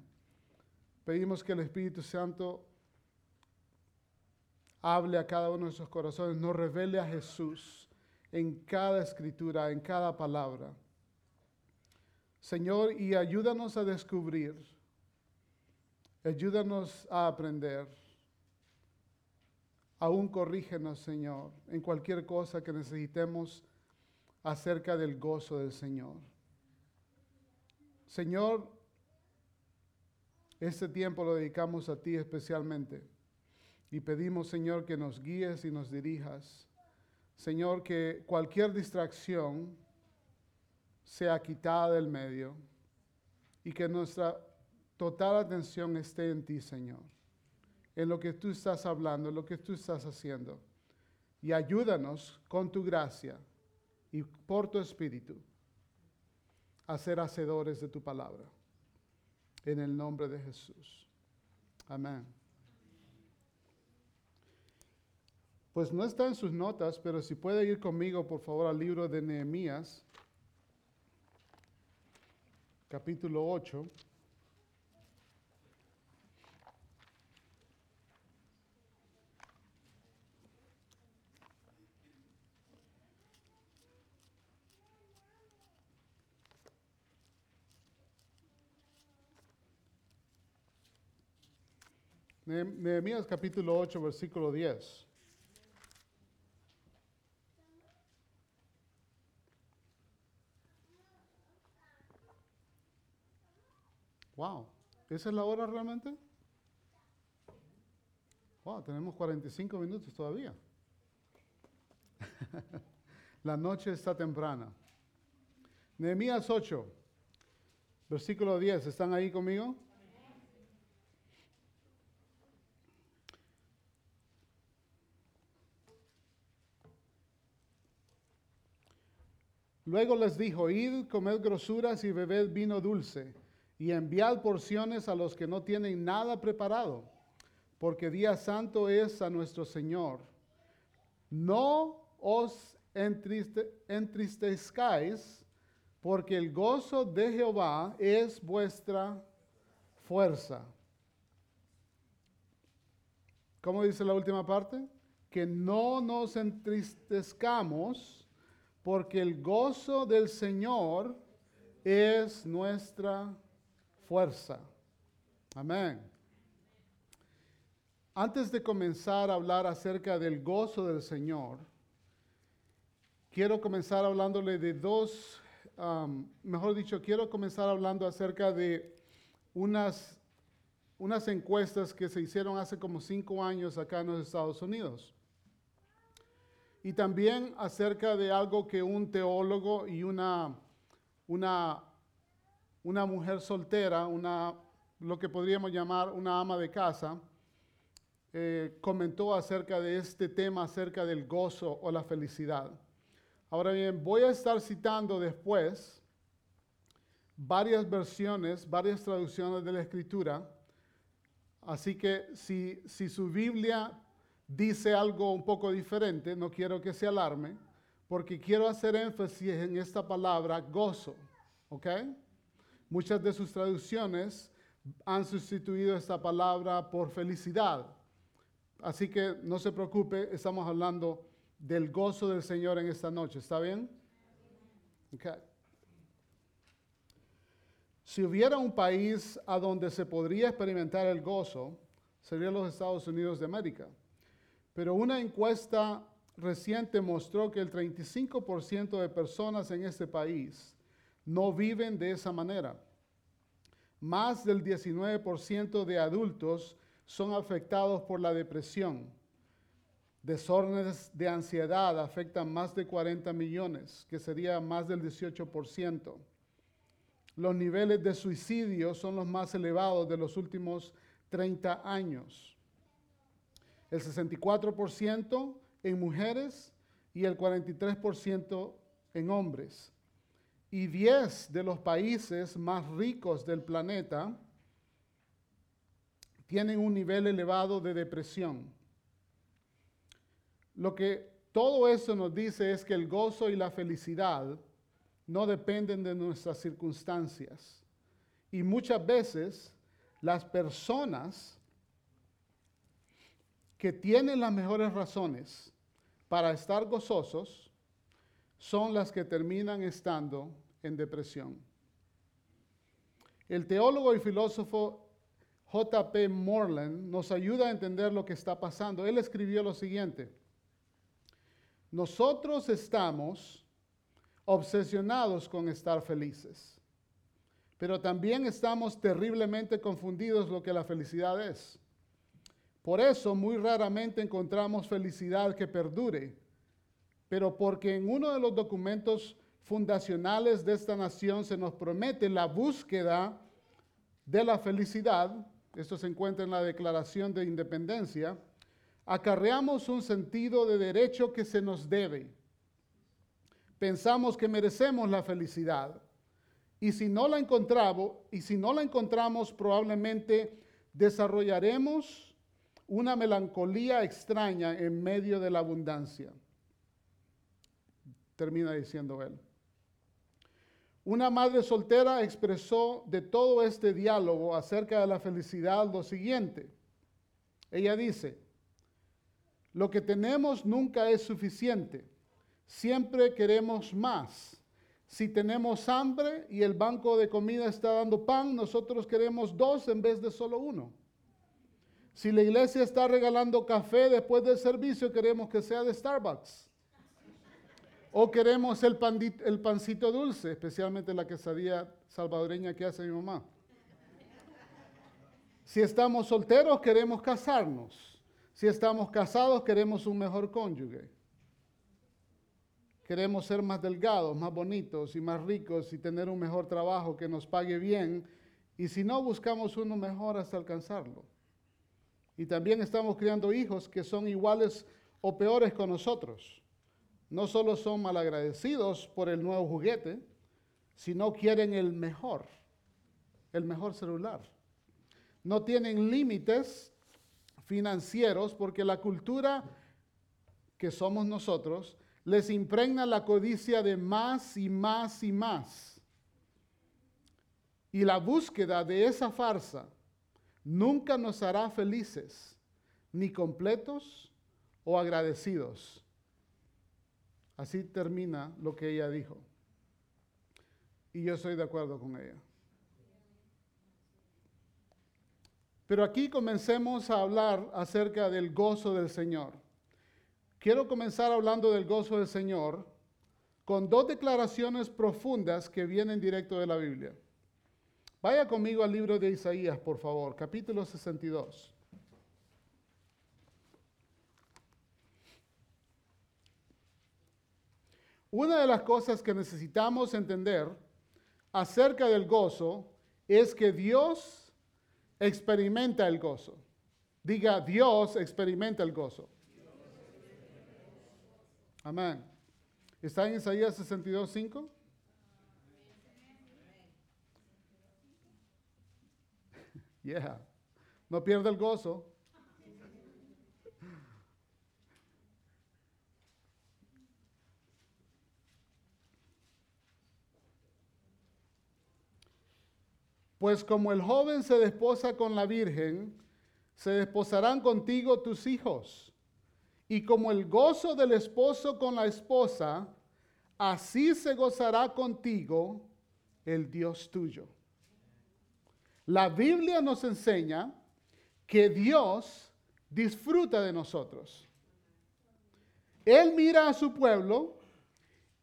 Pedimos que el Espíritu Santo hable a cada uno de nuestros corazones, nos revele a Jesús en cada escritura, en cada palabra. Señor, y ayúdanos a descubrir, ayúdanos a aprender. Aún corrígenos, Señor, en cualquier cosa que necesitemos acerca del gozo del Señor. Señor, este tiempo lo dedicamos a ti especialmente y pedimos, Señor, que nos guíes y nos dirijas. Señor, que cualquier distracción sea quitada del medio y que nuestra total atención esté en ti, Señor, en lo que tú estás hablando, en lo que tú estás haciendo. Y ayúdanos con tu gracia y por tu espíritu a ser hacedores de tu palabra. En el nombre de Jesús. Amén. Pues no está en sus notas, pero si puede ir conmigo, por favor, al libro de Nehemías, capítulo 8. Nehemías capítulo 8, versículo 10. Wow, ¿esa es la hora realmente? Wow, tenemos 45 minutos todavía. la noche está temprana. Nehemías 8, versículo 10, ¿están ahí conmigo? Luego les dijo, id, comed grosuras y bebed vino dulce, y enviad porciones a los que no tienen nada preparado, porque día santo es a nuestro Señor. No os entriste, entristezcáis, porque el gozo de Jehová es vuestra fuerza. ¿Cómo dice la última parte? Que no nos entristezcamos porque el gozo del Señor es nuestra fuerza. Amén. Antes de comenzar a hablar acerca del gozo del Señor, quiero comenzar hablándole de dos, mejor dicho, quiero comenzar hablando acerca de unas, unas encuestas que se hicieron hace como cinco años acá en los Estados Unidos. Y también acerca de algo que un teólogo y una, una, una mujer soltera, una, lo que podríamos llamar una ama de casa, eh, comentó acerca de este tema, acerca del gozo o la felicidad. Ahora bien, voy a estar citando después varias versiones, varias traducciones de la escritura. Así que si, si su Biblia dice algo un poco diferente, no quiero que se alarme, porque quiero hacer énfasis en esta palabra gozo. ¿Ok? Muchas de sus traducciones han sustituido esta palabra por felicidad. Así que no se preocupe, estamos hablando del gozo del Señor en esta noche. ¿Está bien? Okay. Si hubiera un país a donde se podría experimentar el gozo, sería los Estados Unidos de América. Pero una encuesta reciente mostró que el 35% de personas en este país no viven de esa manera. Más del 19% de adultos son afectados por la depresión. Desórdenes de ansiedad afectan más de 40 millones, que sería más del 18%. Los niveles de suicidio son los más elevados de los últimos 30 años. El 64% en mujeres y el 43% en hombres. Y 10 de los países más ricos del planeta tienen un nivel elevado de depresión. Lo que todo eso nos dice es que el gozo y la felicidad no dependen de nuestras circunstancias. Y muchas veces las personas que tienen las mejores razones para estar gozosos son las que terminan estando en depresión. El teólogo y filósofo J.P. Morland nos ayuda a entender lo que está pasando. Él escribió lo siguiente. Nosotros estamos obsesionados con estar felices, pero también estamos terriblemente confundidos lo que la felicidad es. Por eso muy raramente encontramos felicidad que perdure, pero porque en uno de los documentos fundacionales de esta nación se nos promete la búsqueda de la felicidad, esto se encuentra en la Declaración de Independencia, acarreamos un sentido de derecho que se nos debe. Pensamos que merecemos la felicidad. Y si no la encontramos, probablemente desarrollaremos una melancolía extraña en medio de la abundancia. Termina diciendo él. Una madre soltera expresó de todo este diálogo acerca de la felicidad lo siguiente. Ella dice, lo que tenemos nunca es suficiente, siempre queremos más. Si tenemos hambre y el banco de comida está dando pan, nosotros queremos dos en vez de solo uno. Si la iglesia está regalando café después del servicio, queremos que sea de Starbucks. O queremos el, pancito dulce, especialmente la quesadilla salvadoreña que hace mi mamá. Si estamos solteros, queremos casarnos. Si estamos casados, queremos un mejor cónyuge. Queremos ser más delgados, más bonitos y más ricos y tener un mejor trabajo que nos pague bien. Y si no, buscamos uno mejor hasta alcanzarlo. Y también estamos criando hijos que son iguales o peores con nosotros no solo son malagradecidos por el nuevo juguete, sino quieren el mejor, el mejor celular. No tienen límites financieros porque la cultura que somos nosotros les impregna la codicia de más y más y más. Y la búsqueda de esa farsa nunca nos hará felices, ni completos o agradecidos. Así termina lo que ella dijo. Y yo estoy de acuerdo con ella. Pero aquí comencemos a hablar acerca del gozo del Señor. Quiero comenzar hablando del gozo del Señor con dos declaraciones profundas que vienen directo de la Biblia. Vaya conmigo al libro de Isaías, por favor, capítulo 62. Una de las cosas que necesitamos entender acerca del gozo es que Dios experimenta el gozo. Diga, Dios experimenta el gozo. Amén. ¿Está en Isaías 62, 5? Yeah. No pierda el gozo. Pues como el joven se desposa con la virgen, se desposarán contigo tus hijos. Y como el gozo del esposo con la esposa, así se gozará contigo el Dios tuyo. La Biblia nos enseña que Dios disfruta de nosotros. Él mira a su pueblo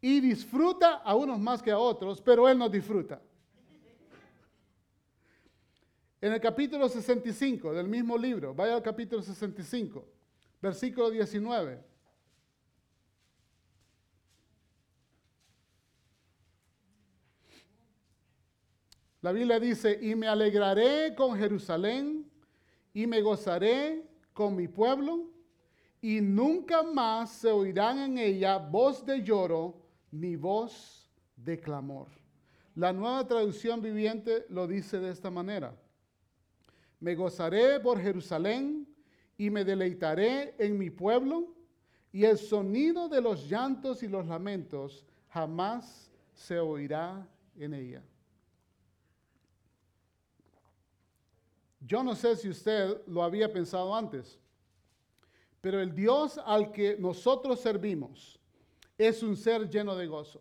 y disfruta a unos más que a otros, pero Él nos disfruta. En el capítulo 65 del mismo libro, vaya al capítulo 65, versículo 19. La Biblia dice, y me alegraré con Jerusalén y me gozaré con mi pueblo, y nunca más se oirán en ella voz de lloro ni voz de clamor. La nueva traducción viviente lo dice de esta manera. Me gozaré por Jerusalén y me deleitaré en mi pueblo, y el sonido de los llantos y los lamentos jamás se oirá en ella. Yo no sé si usted lo había pensado antes, pero el Dios al que nosotros servimos es un ser lleno de gozo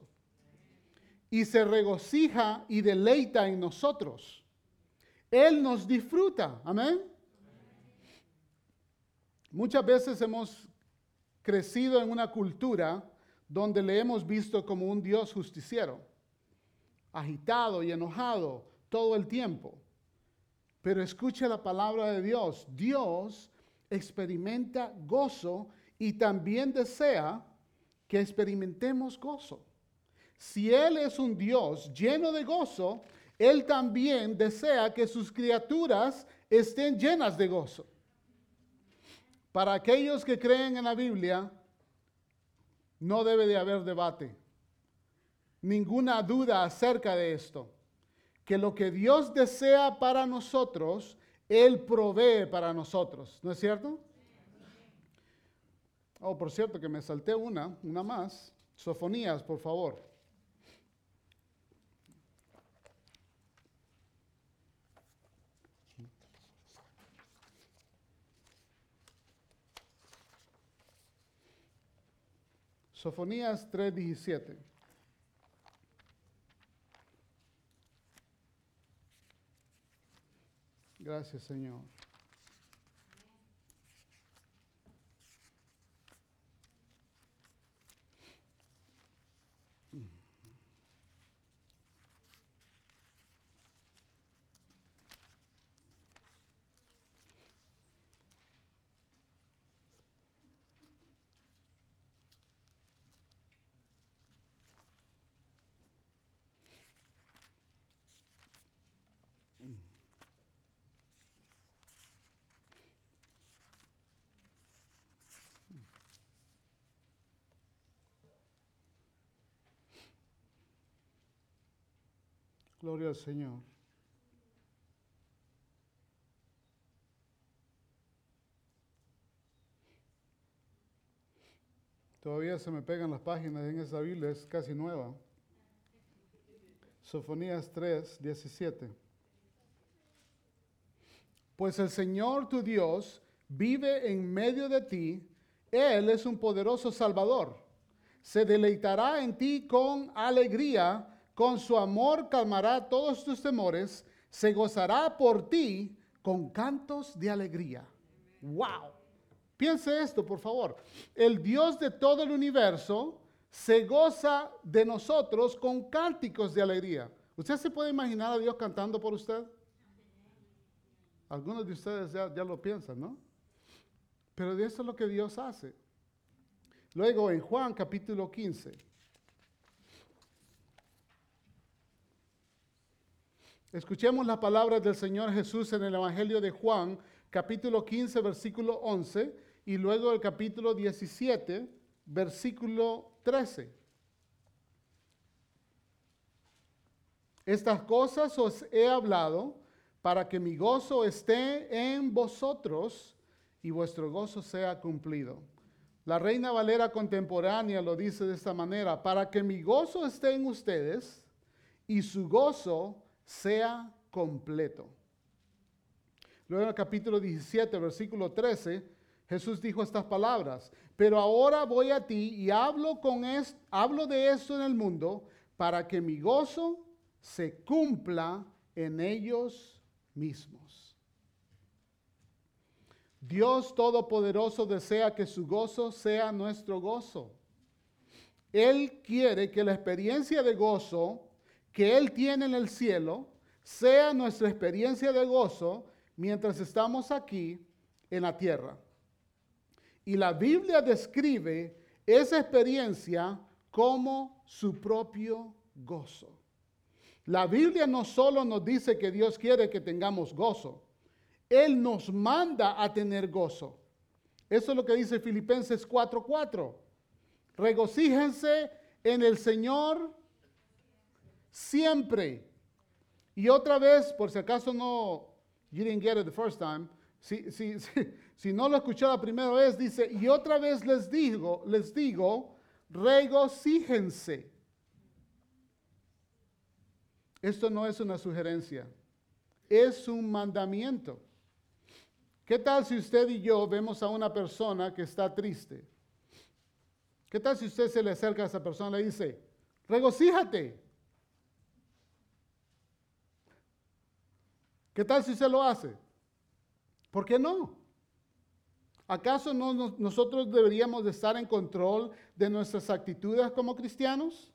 y se regocija y deleita en nosotros. Él nos disfruta, amén. Muchas veces hemos crecido en una cultura donde le hemos visto como un Dios justiciero, agitado y enojado todo el tiempo. Pero escuche la palabra de Dios. Dios experimenta gozo y también desea que experimentemos gozo. Si Él es un Dios lleno de gozo, Él también desea que sus criaturas estén llenas de gozo. Para aquellos que creen en la Biblia, no debe de haber debate, ninguna duda acerca de esto que lo que Dios desea para nosotros, Él provee para nosotros. ¿No es cierto? Oh, por cierto, que me salté una, una más. Sofonías, por favor. Sofonías 3:17. Gracias, Señor. Gloria al Señor. Todavía se me pegan las páginas en esa Biblia, es casi nueva. Sofonías 3, 17. Pues el Señor tu Dios vive en medio de ti, Él es un poderoso Salvador. Se deleitará en ti con alegría con su amor calmará todos tus temores, se gozará por ti con cantos de alegría. ¡Wow! Piense esto, por favor. El Dios de todo el universo se goza de nosotros con cánticos de alegría. ¿Usted se puede imaginar a Dios cantando por usted? Algunos de ustedes ya, lo piensan, ¿no? Pero eso es lo que Dios hace. Luego en Juan capítulo 15. Escuchemos las palabras del Señor Jesús en el Evangelio de Juan, capítulo 15, versículo 11, y luego el capítulo 17, versículo 13. Estas cosas os he hablado para que mi gozo esté en vosotros y vuestro gozo sea cumplido. La Reina Valera contemporánea lo dice de esta manera, para que mi gozo esté en ustedes y su gozo sea completo. Luego en el capítulo 17, versículo 13, Jesús dijo estas palabras, pero ahora voy a ti y hablo, con es, hablo de esto en el mundo para que mi gozo se cumpla en ellos mismos. Dios Todopoderoso desea que su gozo sea nuestro gozo. Él quiere que la experiencia de gozo que Él tiene en el cielo sea nuestra experiencia de gozo mientras estamos aquí en la tierra. Y la Biblia describe esa experiencia como su propio gozo. La Biblia no solo nos dice que Dios quiere que tengamos gozo, Él nos manda a tener gozo. Eso es lo que dice Filipenses 4:4. Regocíjense en el Señor siempre. Y otra vez, por si acaso no, you didn't get it the first time, si, si, si, si no lo escuchó la primera vez, dice, y otra vez les digo, les digo, regocíjense. Esto no es una sugerencia, es un mandamiento. ¿Qué tal si usted y yo vemos a una persona que está triste? ¿Qué tal si usted se le acerca a esa persona y le dice, regocíjate? ¿Qué tal si se lo hace? ¿Por qué no? ¿Acaso no nos- nosotros deberíamos de estar en control de nuestras actitudes como cristianos?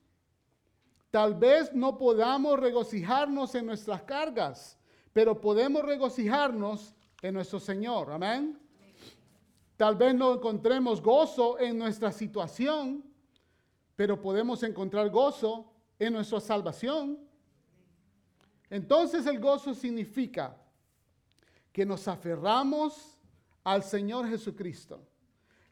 Tal vez no podamos regocijarnos en nuestras cargas, pero podemos regocijarnos en nuestro Señor. Amén. Tal vez no encontremos gozo en nuestra situación, pero podemos encontrar gozo en nuestra salvación. Entonces el gozo significa que nos aferramos al Señor Jesucristo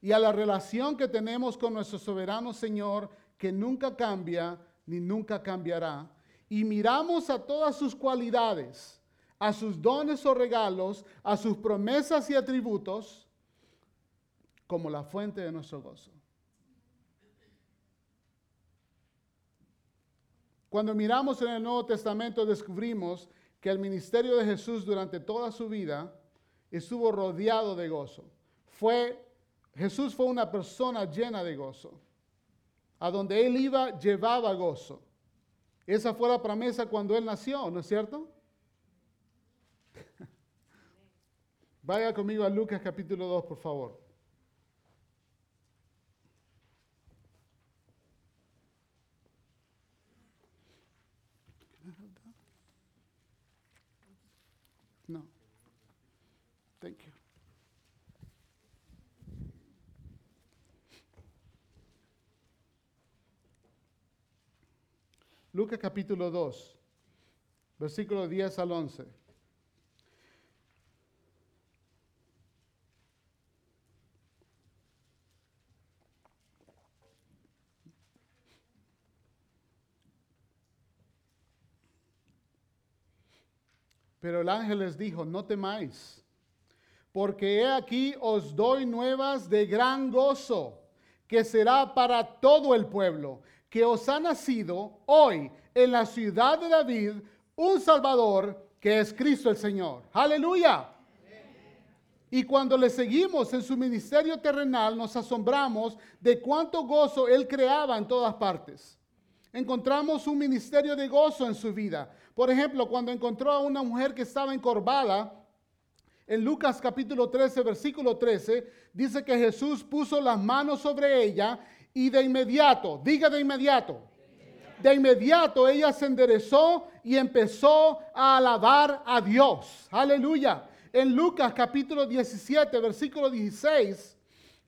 y a la relación que tenemos con nuestro soberano Señor que nunca cambia ni nunca cambiará. Y miramos a todas sus cualidades, a sus dones o regalos, a sus promesas y atributos como la fuente de nuestro gozo. Cuando miramos en el Nuevo Testamento descubrimos que el ministerio de Jesús durante toda su vida estuvo rodeado de gozo. Jesús fue una persona llena de gozo. A donde él iba llevaba gozo. Esa fue la promesa cuando él nació, ¿no es cierto? Vaya conmigo a Lucas capítulo 2, por favor. No. Thank you. Lucas capítulo 2, versículo 10 al 11. Pero el ángel les dijo, no temáis, porque he aquí os doy nuevas de gran gozo, que será para todo el pueblo, que os ha nacido hoy en la ciudad de David un Salvador, que es Cristo el Señor. Aleluya. Y cuando le seguimos en su ministerio terrenal, nos asombramos de cuánto gozo él creaba en todas partes. encontramos un ministerio de gozo en su vida. Por ejemplo, cuando encontró a una mujer que estaba encorvada, en Lucas capítulo 13, versículo 13, dice que Jesús puso las manos sobre ella y de inmediato, diga de inmediato, de inmediato ella se enderezó y empezó a alabar a Dios. Aleluya. En Lucas capítulo 17, versículo 16,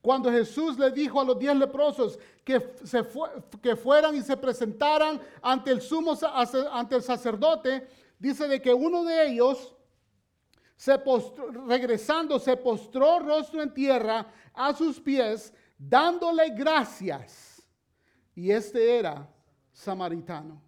cuando Jesús le dijo a los diez leprosos que, se fueran y se presentaran ante el sumo ante el sacerdote, dice de que uno de ellos se regresando se postró rostro en tierra a sus pies, dándole gracias. Y este era samaritano.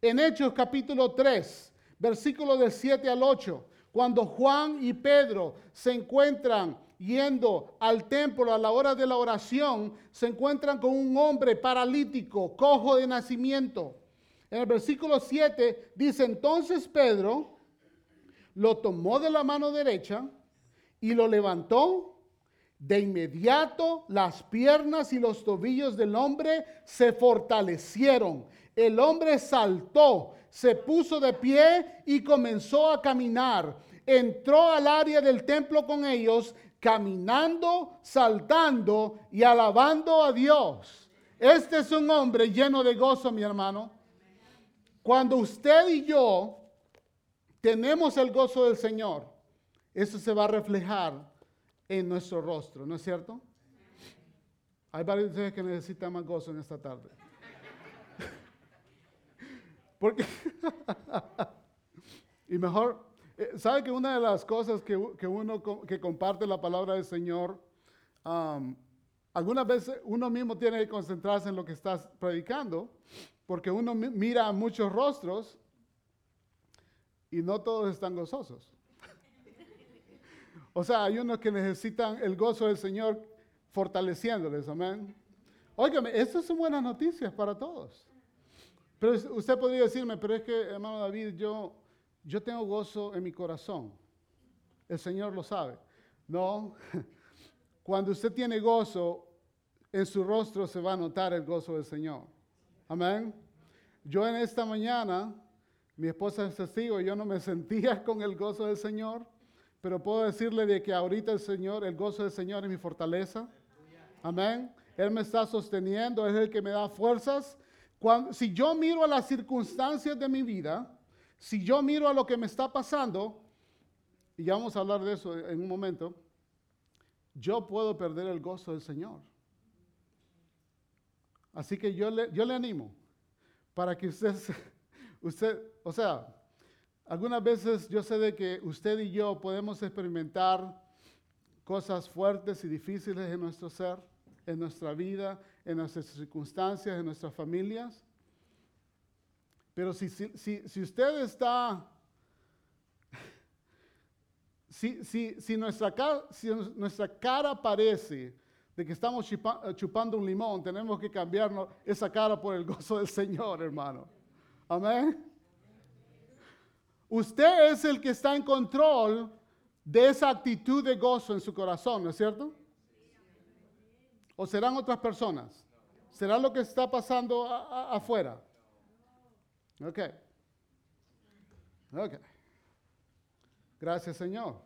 En Hechos capítulo 3, versículo del 7 al 8, cuando Juan y Pedro se encuentran yendo al templo a la hora de la oración, se encuentran con un hombre paralítico, cojo de nacimiento. En el versículo 7 dice, entonces Pedro lo tomó de la mano derecha y lo levantó. De inmediato las piernas y los tobillos del hombre se fortalecieron. El hombre saltó, se puso de pie y comenzó a caminar. Entró al área del templo con ellos caminando, saltando y alabando a Dios. Este es un hombre lleno de gozo, mi hermano. Cuando usted y yo tenemos el gozo del Señor, eso se va a reflejar en nuestro rostro, ¿no es cierto? Hay varios de ustedes que necesitan más gozo en esta tarde. Porque, y mejor, eh, ¿Sabe que una de las cosas que, uno que comparte la palabra del Señor, algunas veces uno mismo tiene que concentrarse en lo que estás predicando, porque uno mira muchos rostros y no todos están gozosos. O sea, hay unos que necesitan el gozo del Señor fortaleciéndoles, amén. Óigame, estas son buenas noticias para todos. Pero usted podría decirme, pero es que, hermano David, yo yo tengo gozo en mi corazón. El Señor lo sabe. No, cuando usted tiene gozo, en su rostro se va a notar el gozo del Señor. Amén. Yo en esta mañana, mi esposa es testigo, yo no me sentía con el gozo del Señor, pero puedo decirle de que ahorita el Señor, el gozo del Señor es mi fortaleza. Amén. Él me está sosteniendo, es el que me da fuerzas. Si yo miro a las circunstancias de mi vida, si yo miro a lo que me está pasando, y ya vamos a hablar de eso en un momento, yo puedo perder el gozo del Señor. Así que yo le, yo le animo para que usted, usted, o sea, algunas veces yo sé de que usted y yo podemos experimentar cosas fuertes y difíciles en nuestro ser, en nuestra vida, en nuestras circunstancias, en nuestras familias. Pero si, si, usted está, si, si, nuestra si nuestra cara parece de que estamos chupando un limón, tenemos que cambiar esa cara por el gozo del Señor, hermano. Amén. Usted es el que está en control de esa actitud de gozo en su corazón, ¿no es cierto? ¿O serán otras personas? ¿Será lo que está pasando afuera? Ok. Ok. Gracias, Señor.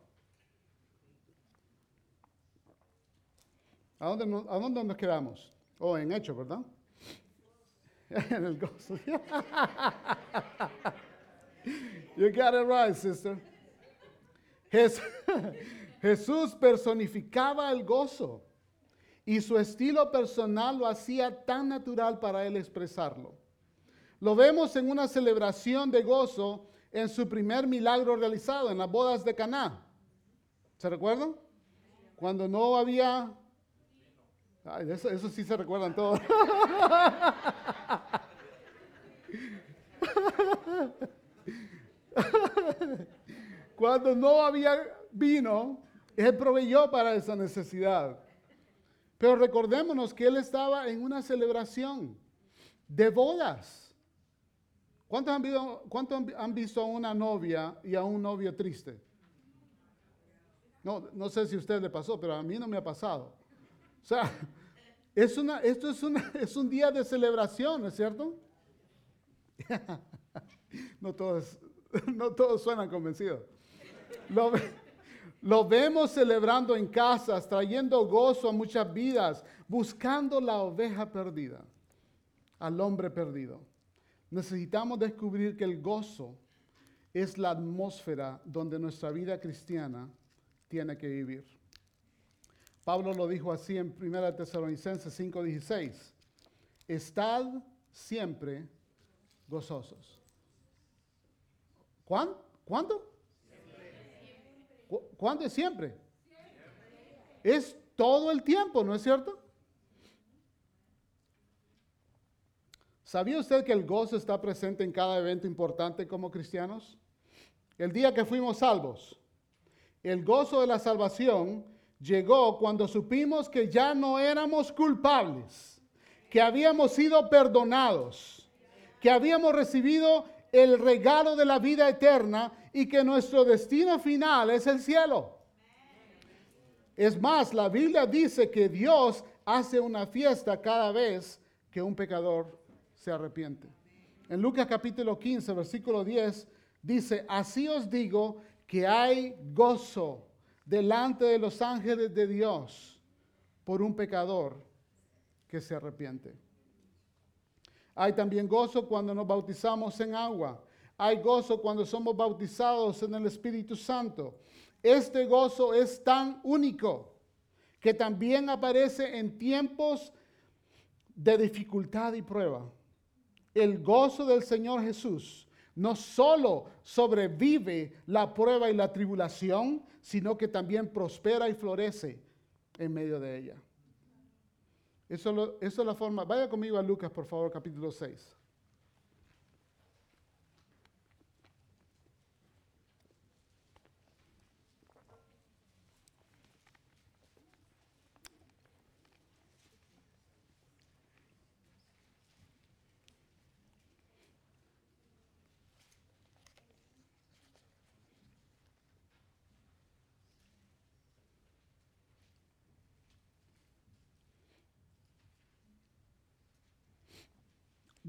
¿A dónde, ¿A dónde nos quedamos? Oh, en hecho, ¿verdad? en el gozo. you got it right, sister. Jesús personificaba el gozo y su estilo personal lo hacía tan natural para él expresarlo. Lo vemos en una celebración de gozo en su primer milagro realizado en las bodas de Caná. ¿Se recuerdan? Cuando no había eso, eso, sí se recuerdan todos. Cuando no había vino, Él proveyó para esa necesidad. Pero recordémonos que Él estaba en una celebración de bodas. ¿Cuántos han, visto, a una novia y a un novio triste? No, no sé si a usted le pasó, pero a mí no me ha pasado. O sea, esto es, un día de celebración, ¿es cierto? no, todos, no todos suenan convencidos. Lo, ve- lo vemos celebrando en casas, trayendo gozo a muchas vidas, buscando la oveja perdida, al hombre perdido. Necesitamos descubrir que el gozo es la atmósfera donde nuestra vida cristiana tiene que vivir. Pablo lo dijo así en 1 Tesalonicenses 5:16. Estad siempre gozosos. ¿Cuán- ¿Cuándo? ¿Cu- ¿Cuándo es siempre? Es todo el tiempo, ¿no es cierto? ¿Sabía usted que el gozo está presente en cada evento importante como cristianos? El día que fuimos salvos, el gozo de la salvación llegó cuando supimos que ya no éramos culpables, que habíamos sido perdonados, que habíamos recibido el regalo de la vida eterna y que nuestro destino final es el cielo. Es más, la Biblia dice que Dios hace una fiesta cada vez que un pecador se arrepiente. En Lucas capítulo 15, versículo 10, dice, así os digo que hay gozo delante de los ángeles de Dios por un pecador que se arrepiente. Hay también gozo cuando nos bautizamos en agua. Hay gozo cuando somos bautizados en el Espíritu Santo. Este gozo es tan único que también aparece en tiempos de dificultad y prueba. El gozo del Señor Jesús no solo sobrevive la prueba y la tribulación, sino que también prospera y florece en medio de ella. Eso, lo- eso es la forma. Vaya conmigo a Lucas, por favor, capítulo 6.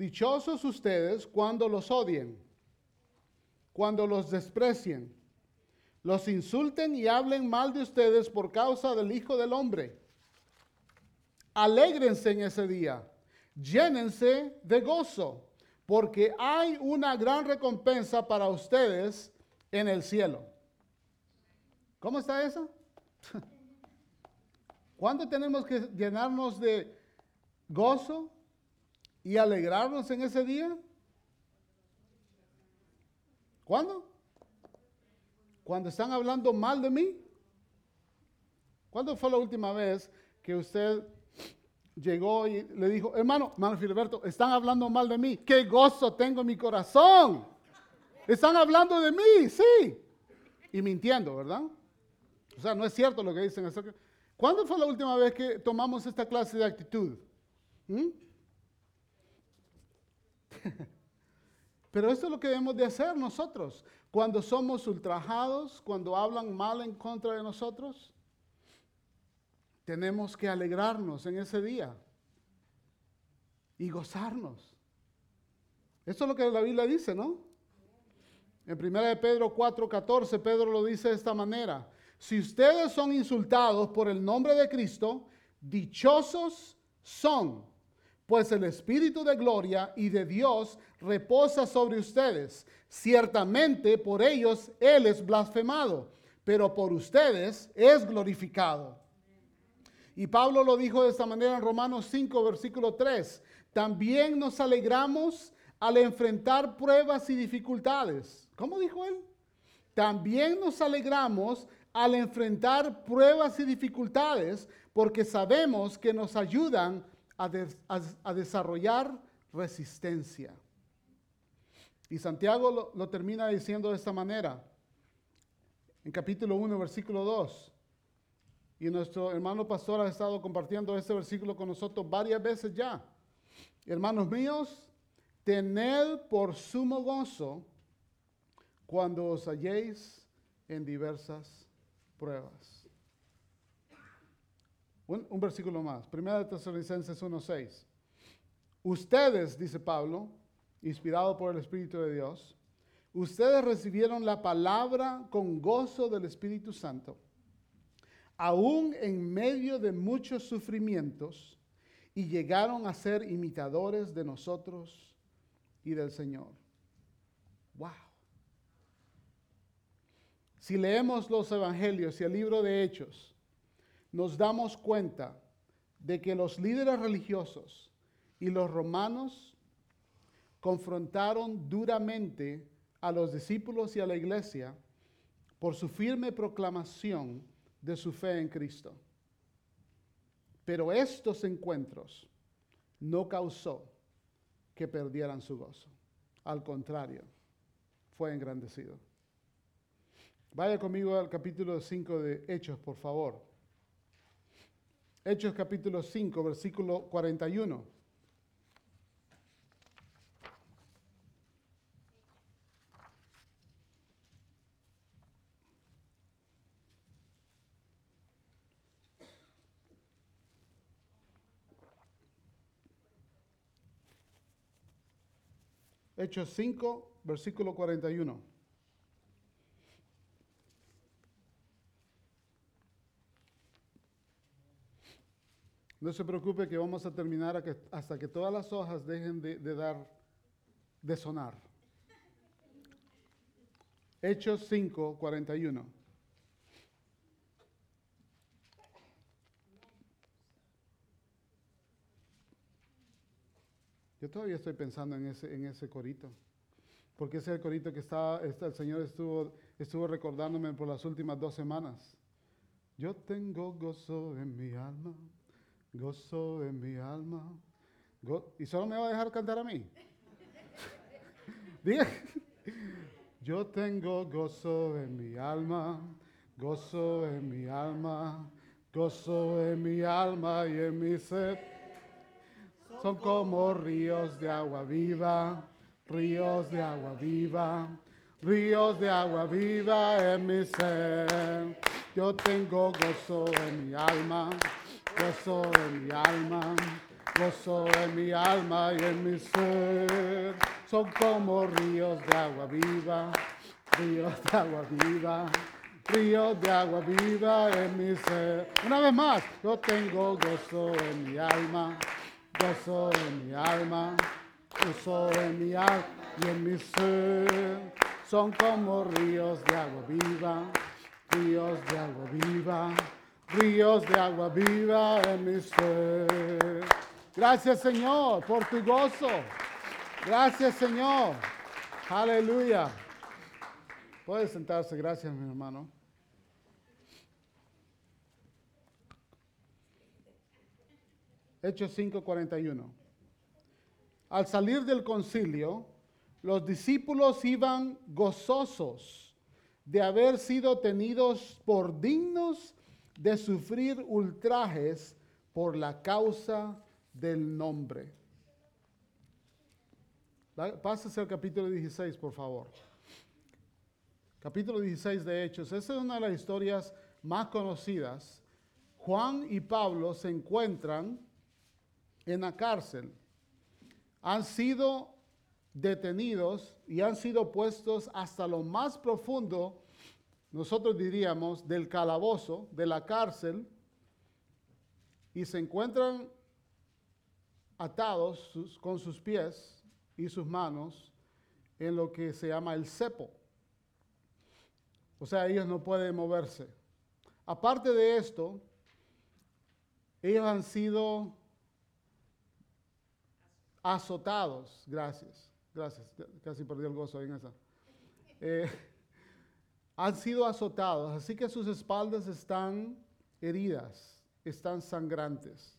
Dichosos ustedes cuando los odien, cuando los desprecien, los insulten y hablen mal de ustedes por causa del Hijo del Hombre. Alégrense en ese día, llénense de gozo, porque hay una gran recompensa para ustedes en el cielo. ¿Cómo está eso? ¿Cuándo tenemos que llenarnos de gozo y alegrarnos en ese día? ¿Cuándo? Cuando están hablando mal de mí. ¿Cuándo fue la última vez que usted llegó y le dijo, hermano, hermano Filiberto, están hablando mal de mí? ¡Qué gozo tengo en mi corazón! Están hablando de mí, sí. Y mintiendo, ¿verdad? O sea, no es cierto lo que dicen. ¿Cuándo fue la última vez que tomamos esta clase de actitud? ¿Mm? Pero esto es lo que debemos de hacer nosotros. Cuando somos ultrajados, cuando hablan mal en contra de nosotros, tenemos que alegrarnos en ese día y gozarnos. Eso es lo que la Biblia dice, ¿no? En 1 de Pedro 4:14, Pedro lo dice de esta manera. Si ustedes son insultados por el nombre de Cristo, dichosos son, pues el Espíritu de gloria y de Dios reposa sobre ustedes. Ciertamente por ellos Él es blasfemado, pero por ustedes es glorificado. Y Pablo lo dijo de esta manera en Romanos 5, versículo 3. También nos alegramos al enfrentar pruebas y dificultades. ¿Cómo dijo él? También nos alegramos al enfrentar pruebas y dificultades porque sabemos que nos ayudan a, des- a- a desarrollar resistencia. Y Santiago lo, lo termina diciendo de esta manera, en capítulo 1, versículo 2. Y nuestro hermano pastor ha estado compartiendo este versículo con nosotros varias veces ya. Hermanos míos, tened por sumo gozo cuando os halléis en diversas pruebas. Un, versículo más, 1 de Tesalonicenses 1.6. Ustedes, dice Pablo, inspirado por el Espíritu de Dios, ustedes recibieron la palabra con gozo del Espíritu Santo, aún en medio de muchos sufrimientos, y llegaron a ser imitadores de nosotros y del Señor. Wow. Si leemos los evangelios y el libro de Hechos, nos damos cuenta de que los líderes religiosos y los romanos confrontaron duramente a los discípulos y a la iglesia por su firme proclamación de su fe en Cristo. Pero estos encuentros no causó que perdieran su gozo. Al contrario, fue engrandecido. Vaya conmigo al capítulo 5 de Hechos, por favor. Hechos capítulo 5, versículo 41. Hechos 5, versículo 41. No se preocupe que vamos a terminar hasta que todas las hojas dejen de, de dar, de sonar. Hechos 5, 41. Yo todavía estoy pensando en ese, en ese corito, porque ese es el corito que está, está- el Señor estuvo, estuvo recordándome por las últimas dos semanas. Yo tengo gozo en mi alma, gozo en mi alma. ¿Y solo me va a dejar cantar a mí? Diga. Yo tengo gozo en mi alma, gozo en mi alma, gozo en mi alma y en mi ser son como ríos de agua viva, ríos de agua viva, ríos de agua viva en mi ser. Yo tengo gozo en mi alma, gozo en mi alma, gozo en mi alma y en mi ser. Son como ríos de agua viva, ríos de agua viva. Ríos de agua viva en mi ser. Una vez más, yo tengo gozo en mi alma, gozo en mi alma, gozo en mi alma y en mi ser. Son como ríos de agua viva, ríos de agua viva, ríos de agua viva en mi ser. Gracias Señor por tu gozo. Gracias Señor. Aleluya. Puede sentarse, gracias mi hermano. Hechos 5:41. Al salir del concilio, los discípulos iban gozosos de haber sido tenidos por dignos de sufrir ultrajes por la causa del nombre. Pásese al capítulo 16, por favor. Capítulo 16 de Hechos. Esa es una de las historias más conocidas. Juan y Pablo se encuentran en la cárcel. Han sido detenidos y han sido puestos hasta lo más profundo, nosotros diríamos, del calabozo, de la cárcel, y se encuentran atados con sus pies y sus manos en lo que se llama el cepo. O sea, ellos no pueden moverse. Aparte de esto, ellos han sido azotados. Gracias, gracias. Casi perdí el gozo en esa. Eh, han sido azotados, así que sus espaldas están heridas, están sangrantes,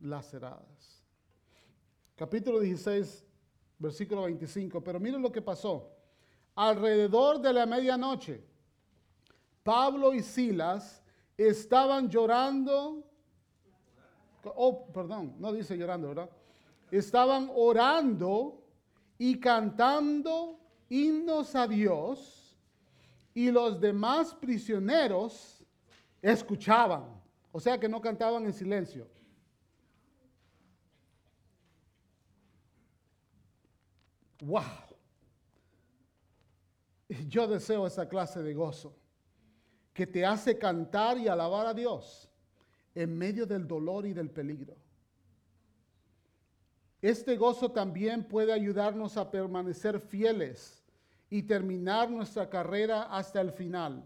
laceradas. Capítulo 16, versículo 25. Pero miren lo que pasó. Alrededor de la medianoche, Pablo y Silas estaban llorando. Oh, perdón, no dice llorando, ¿verdad? Estaban orando y cantando himnos a Dios y los demás prisioneros escuchaban. O sea que no cantaban en silencio. wow. Yo deseo esa clase de gozo que te hace cantar y alabar a Dios en medio del dolor y del peligro. Este gozo también puede ayudarnos a permanecer fieles y terminar nuestra carrera hasta el final.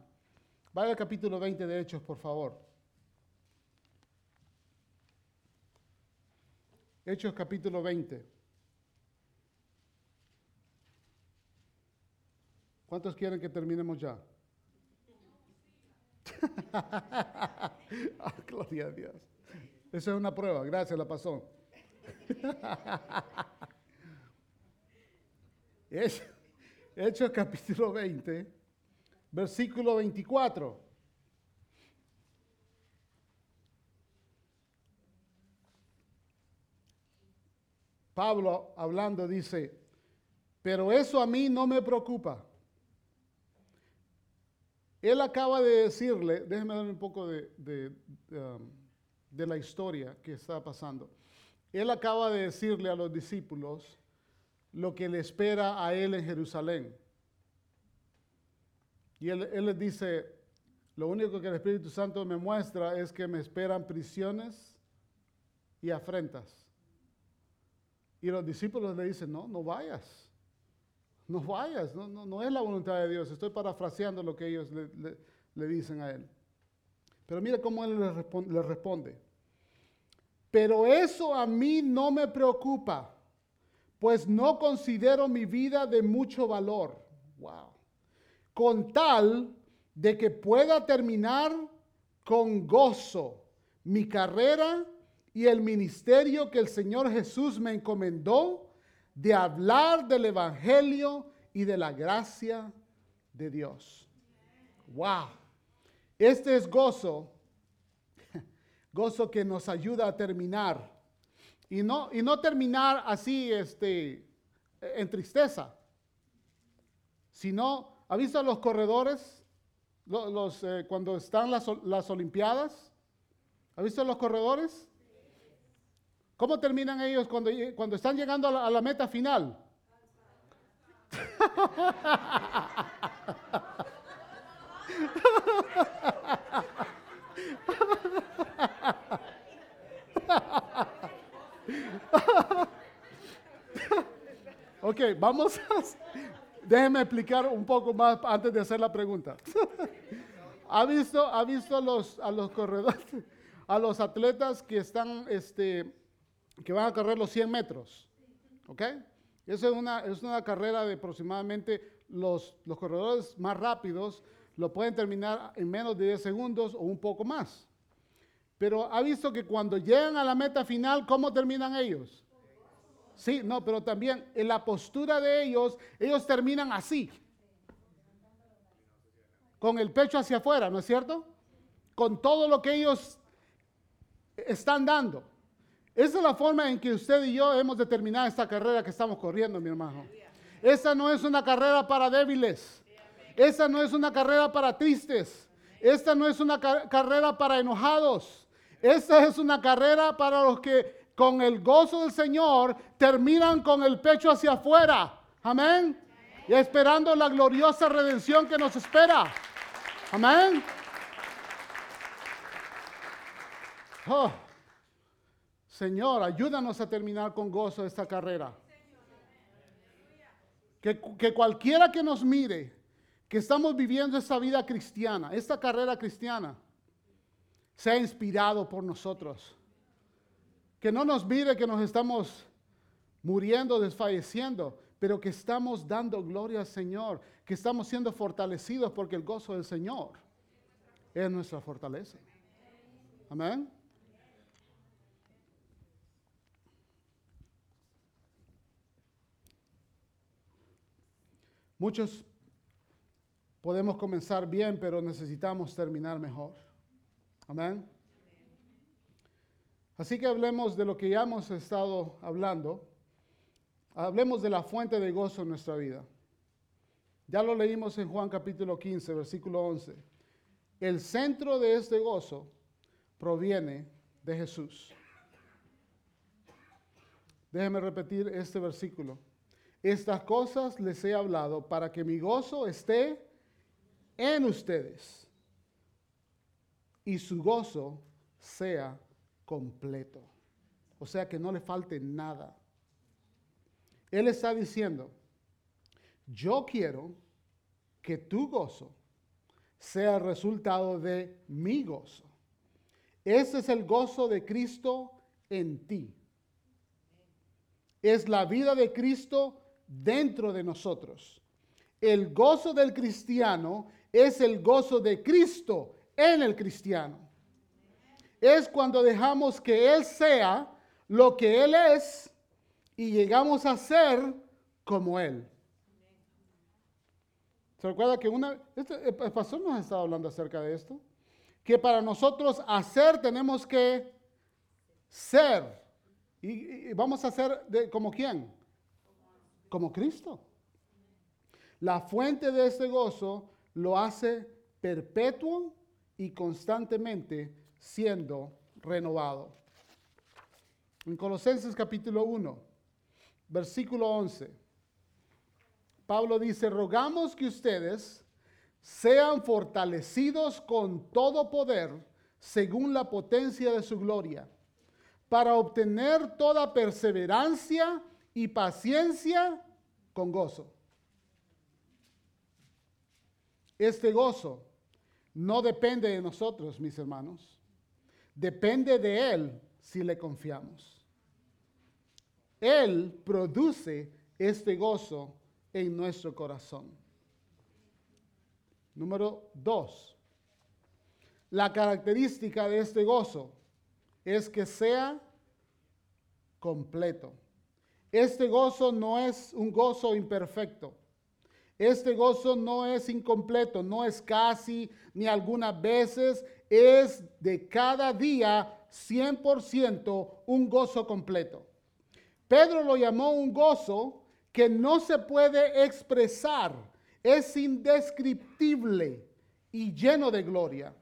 Vaya al capítulo 20 de Hechos, por favor. Hechos capítulo 20. ¿Cuántos quieren que terminemos ya? Ah, gloria a Dios. Esa es una prueba. Gracias, la pasó. Es- Hechos capítulo 20, versículo 24. Pablo hablando dice, pero eso a mí no me preocupa. Él acaba de decirle, déjeme darle un poco de, de, um, de la historia que está pasando. Él acaba de decirle a los discípulos lo que le espera a él en Jerusalén. Y él, él les dice, lo único que el Espíritu Santo me muestra es que me esperan prisiones y afrentas. Y los discípulos le dicen, no, no vayas. No vayas, no, no, no es la voluntad de Dios. Estoy parafraseando lo que ellos le, le- dicen a él. Pero mira cómo él le respon- le responde. Pero eso a mí no me preocupa, pues no considero mi vida de mucho valor. Wow. Con tal de que pueda terminar con gozo mi carrera y el ministerio que el Señor Jesús me encomendó de hablar del Evangelio y de la gracia de Dios. Wow. Este es gozo, gozo que nos ayuda a terminar. Y no, y no terminar así este, en tristeza, sino, ¿ha visto los corredores Lo- los, eh, cuando están las, las Olimpiadas? ¿Ha visto los corredores? ¿Cómo terminan ellos cuando, cuando están llegando a la, a la meta final? Ok, vamos a... Déjeme explicar un poco más antes de hacer la pregunta. ¿Ha visto, ha visto a, los, a los corredores, a los atletas que están, este, que van a correr los 100 metros? ¿Ok? Esa es una, es una carrera de aproximadamente los, los corredores más rápidos lo pueden terminar en menos de 10 segundos o un poco más. Pero ha visto que cuando llegan a la meta final, ¿cómo terminan ellos? Sí, no, pero también en la postura de ellos, ellos terminan así. Con el pecho hacia afuera, ¿no es cierto? Con todo lo que ellos están dando. Esa es la forma en que usted y yo hemos de terminar esta carrera que estamos corriendo, mi hermano. Esa no es una carrera para débiles. Esa no es una carrera para tristes. Esta no es una ca- carrera para enojados. Esta es una carrera para los que con el gozo del Señor terminan con el pecho hacia afuera. Amén. Y esperando la gloriosa redención que nos espera. Amén. Oh. Señor, ayúdanos a terminar con gozo esta carrera. Que, que cualquiera que nos mire, que estamos viviendo esta vida cristiana, esta carrera cristiana, sea inspirado por nosotros. Que no nos mire que nos estamos muriendo, desfalleciendo, pero que estamos dando gloria al Señor, que estamos siendo fortalecidos porque el gozo del Señor es nuestra fortaleza. Amén. Muchos podemos comenzar bien, pero necesitamos terminar mejor. Amén. Así que hablemos de lo que ya hemos estado hablando. Hablemos de la fuente de gozo en nuestra vida. Ya lo leímos en Juan capítulo 15, versículo 11. El centro de este gozo proviene de Jesús. Déjeme repetir este versículo. Estas cosas les he hablado para que mi gozo esté en ustedes y su gozo sea completo. O sea, que no le falte nada. Él está diciendo, yo quiero que tu gozo sea el resultado de mi gozo. Ese es el gozo de Cristo en ti. Es la vida de Cristo dentro de nosotros. El gozo del cristiano es el gozo de Cristo en el cristiano. Es cuando dejamos que Él sea lo que Él es y llegamos a ser como Él. ¿Se recuerda que una, este, el pastor nos ha estado hablando acerca de esto? Que para nosotros hacer tenemos que ser. Y, vamos a ser como quién? Como Cristo. La fuente de este gozo lo hace perpetuo y constantemente siendo renovado. En Colosenses capítulo 1, versículo 11, Pablo dice, rogamos que ustedes sean fortalecidos con todo poder según la potencia de su gloria, para obtener toda perseverancia y paciencia con gozo. Este gozo no depende de nosotros, mis hermanos. Depende de Él si le confiamos. Él produce este gozo en nuestro corazón. Número dos. La característica de este gozo es que sea completo. Este gozo no es un gozo imperfecto. Este gozo no es incompleto, no es casi ni algunas veces, es de cada día 100% un gozo completo. Pedro lo llamó un gozo que no se puede expresar, es indescriptible y lleno de gloria.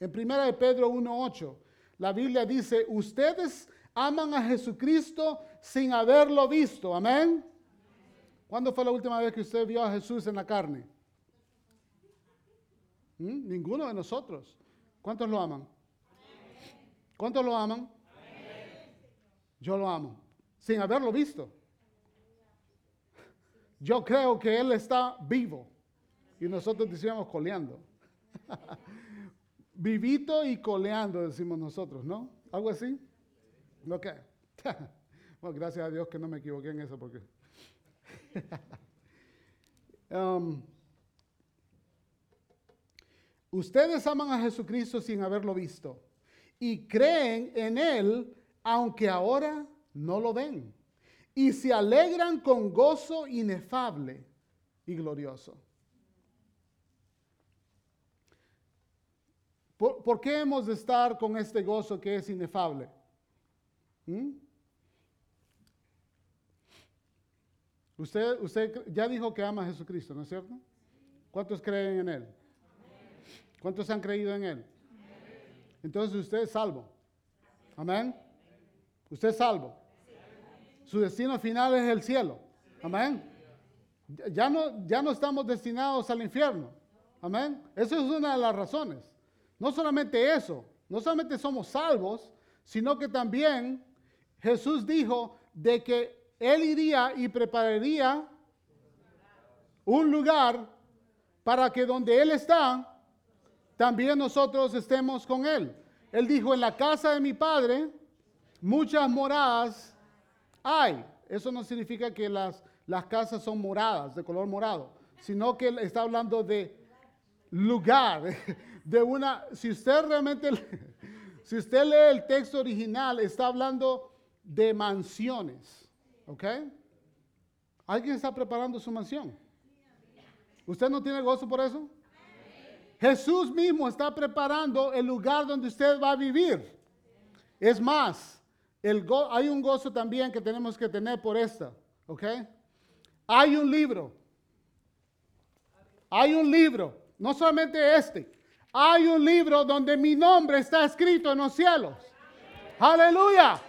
En 1 de Pedro 1.8, la Biblia dice, ustedes aman a Jesucristo sin haberlo visto. Amén. ¿Cuándo fue la última vez que usted vio a Jesús en la carne? ¿Mm? Ninguno de nosotros. ¿Cuántos lo aman? ¿Cuántos lo aman? Yo lo amo, sin haberlo visto. Yo creo que Él está vivo y nosotros decíamos coleando. Vivito y coleando, decimos nosotros, ¿no? ¿Algo así? Ok. bueno, gracias a Dios que no me equivoqué en eso porque um, ustedes aman a Jesucristo sin haberlo visto y creen en Él aunque ahora no lo ven y se alegran con gozo inefable y glorioso. ¿Por, qué hemos de estar con este gozo que es inefable? ¿Mm? Usted, usted ya dijo que ama a Jesucristo, ¿no es cierto? ¿Cuántos creen en Él? ¿Cuántos han creído en Él? Entonces usted es salvo. Amén. Usted es salvo. Su destino final es el cielo. Amén. Ya no, ya no estamos destinados al infierno. Amén. Eso es una de las razones. No solamente eso, no solamente somos salvos, sino que también Jesús dijo de que él iría y prepararía un lugar para que donde Él está, también nosotros estemos con Él. Él dijo, en la casa de mi Padre, muchas moradas hay. Eso no significa que las, las casas son moradas, de color morado, sino que está hablando de lugar, de una, si usted realmente, si usted lee el texto original, está hablando de mansiones. ¿Ok? ¿Alguien está preparando su mansión? ¿Usted no tiene gozo por eso? Jesús mismo está preparando el lugar donde usted va a vivir. Es más, hay un gozo también que tenemos que tener por esta. ¿Ok? Hay un libro. Hay un libro. No solamente este. Hay un libro donde mi nombre está escrito en los cielos. Aleluya.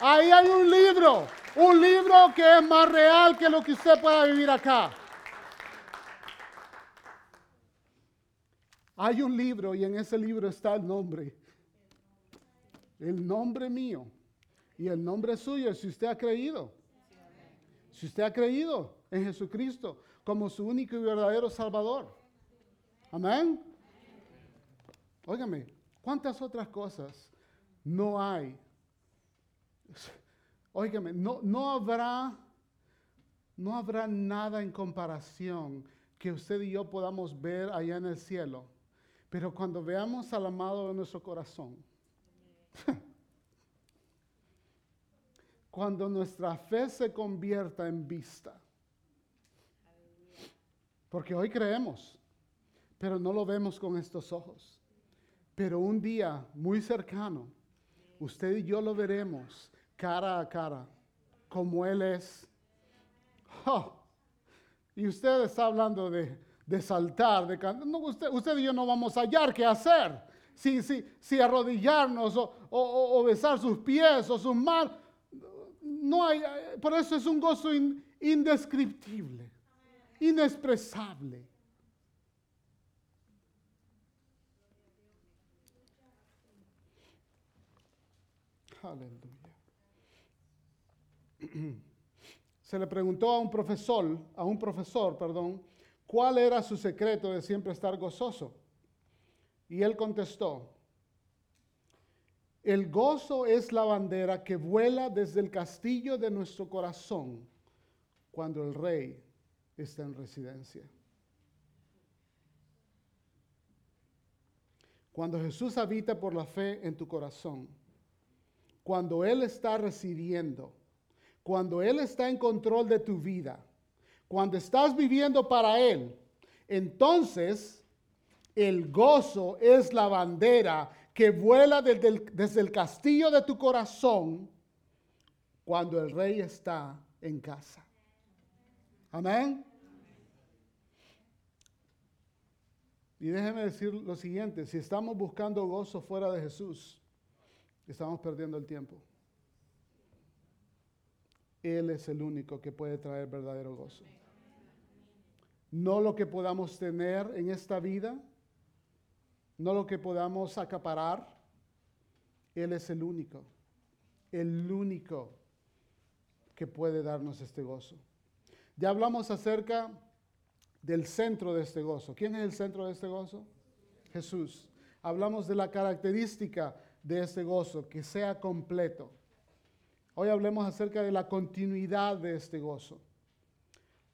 Ahí hay un libro Un libro que es más real que lo que usted pueda vivir acá. Hay un libro y en ese libro está el nombre. El nombre mío y el nombre suyo si usted ha creído. Si usted ha creído en Jesucristo como su único y verdadero Salvador. Amén. Óigame, ¿cuántas otras cosas no hay? Óigame, no, no habrá, no habrá nada en comparación que usted y yo podamos ver allá en el cielo. Pero cuando veamos al amado de nuestro corazón, cuando nuestra fe se convierta en vista, porque hoy creemos, pero no lo vemos con estos ojos. Pero un día muy cercano, usted y yo lo veremos cara a cara, como Él es. Oh, y usted está hablando de, de saltar, de cantar. No, usted, usted y yo no vamos a hallar qué hacer. Si, si, si arrodillarnos o, o, o, besar sus pies o sus manos. No hay, por eso es un gozo in, indescriptible, inexpresable. Aleluya. Se le preguntó a un profesor, a un profesor, perdón, cuál era su secreto de siempre estar gozoso. Y él contestó, el gozo es la bandera que vuela desde el castillo de nuestro corazón cuando el rey está en residencia. Cuando Jesús habita por la fe en tu corazón, cuando Él está residiendo, cuando Él está en control de tu vida, cuando estás viviendo para Él, entonces el gozo es la bandera que vuela desde el, castillo de tu corazón cuando el rey está en casa. Amén. Y déjeme decir lo siguiente, si estamos buscando gozo fuera de Jesús, estamos perdiendo el tiempo. Él es el único que puede traer verdadero gozo. No lo que podamos tener en esta vida, no lo que podamos acaparar. Él es el único, el único que puede darnos este gozo. Ya hablamos acerca del centro de este gozo. ¿Quién es el centro de este gozo? Jesús. Hablamos de la característica de este gozo, que sea completo. Hoy hablemos acerca de la continuidad de este gozo.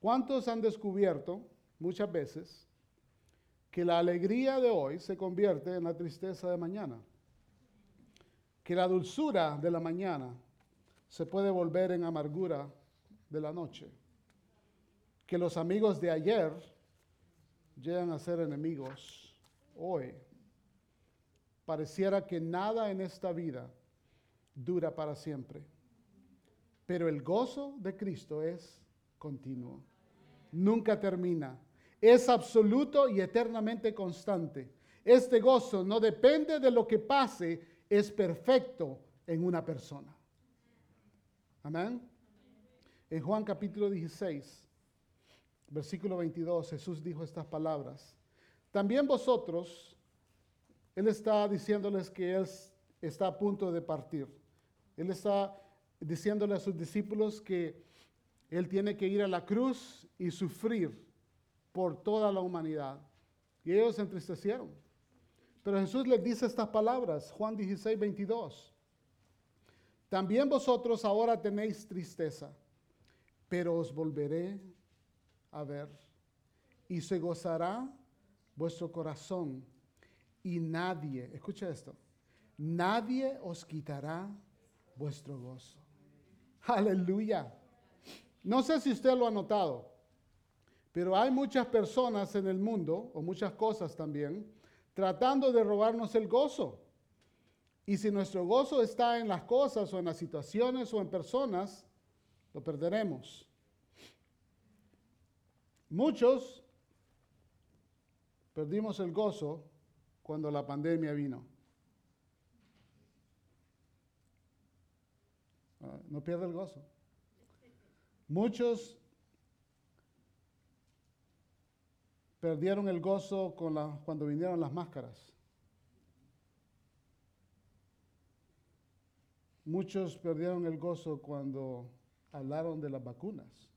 ¿Cuántos han descubierto muchas veces que la alegría de hoy se convierte en la tristeza de mañana? Que la dulzura de la mañana se puede volver en amargura de la noche. Que los amigos de ayer llegan a ser enemigos hoy. Pareciera que nada en esta vida dura para siempre. Pero el gozo de Cristo es continuo. Nunca termina. Es absoluto y eternamente constante. Este gozo no depende de lo que pase, es perfecto en una persona. Amén. En Juan capítulo 16, versículo 22, Jesús dijo estas palabras. También vosotros, Él está diciéndoles que Él está a punto de partir. Él está diciéndole a sus discípulos que Él tiene que ir a la cruz y sufrir por toda la humanidad. Y ellos se entristecieron. Pero Jesús les dice estas palabras, Juan 16, 22. También vosotros ahora tenéis tristeza, pero os volveré a ver y se gozará vuestro corazón y nadie, escucha esto, nadie os quitará vuestro gozo. Aleluya. No sé si usted lo ha notado, pero hay muchas personas en el mundo, o muchas cosas también, tratando de robarnos el gozo. Y si nuestro gozo está en las cosas o en las situaciones o en personas, lo perderemos. Muchos perdimos el gozo cuando la pandemia vino. no pierde el gozo. Muchos perdieron el gozo cuando vinieron las máscaras. Muchos perdieron el gozo cuando hablaron de las vacunas.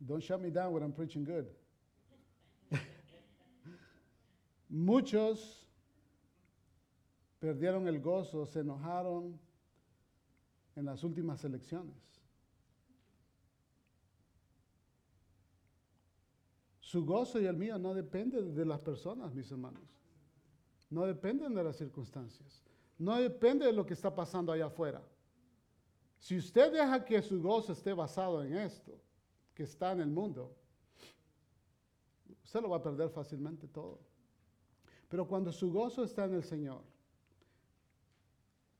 Don't shut me down when I'm preaching good. Muchos perdieron el gozo, se enojaron en las últimas elecciones. Su gozo y el mío no dependen de las personas, mis hermanos. No dependen de las circunstancias. No depende de lo que está pasando allá afuera. Si usted deja que su gozo esté basado en esto, que está en el mundo, usted lo va a perder fácilmente todo. Pero cuando su gozo está en el Señor,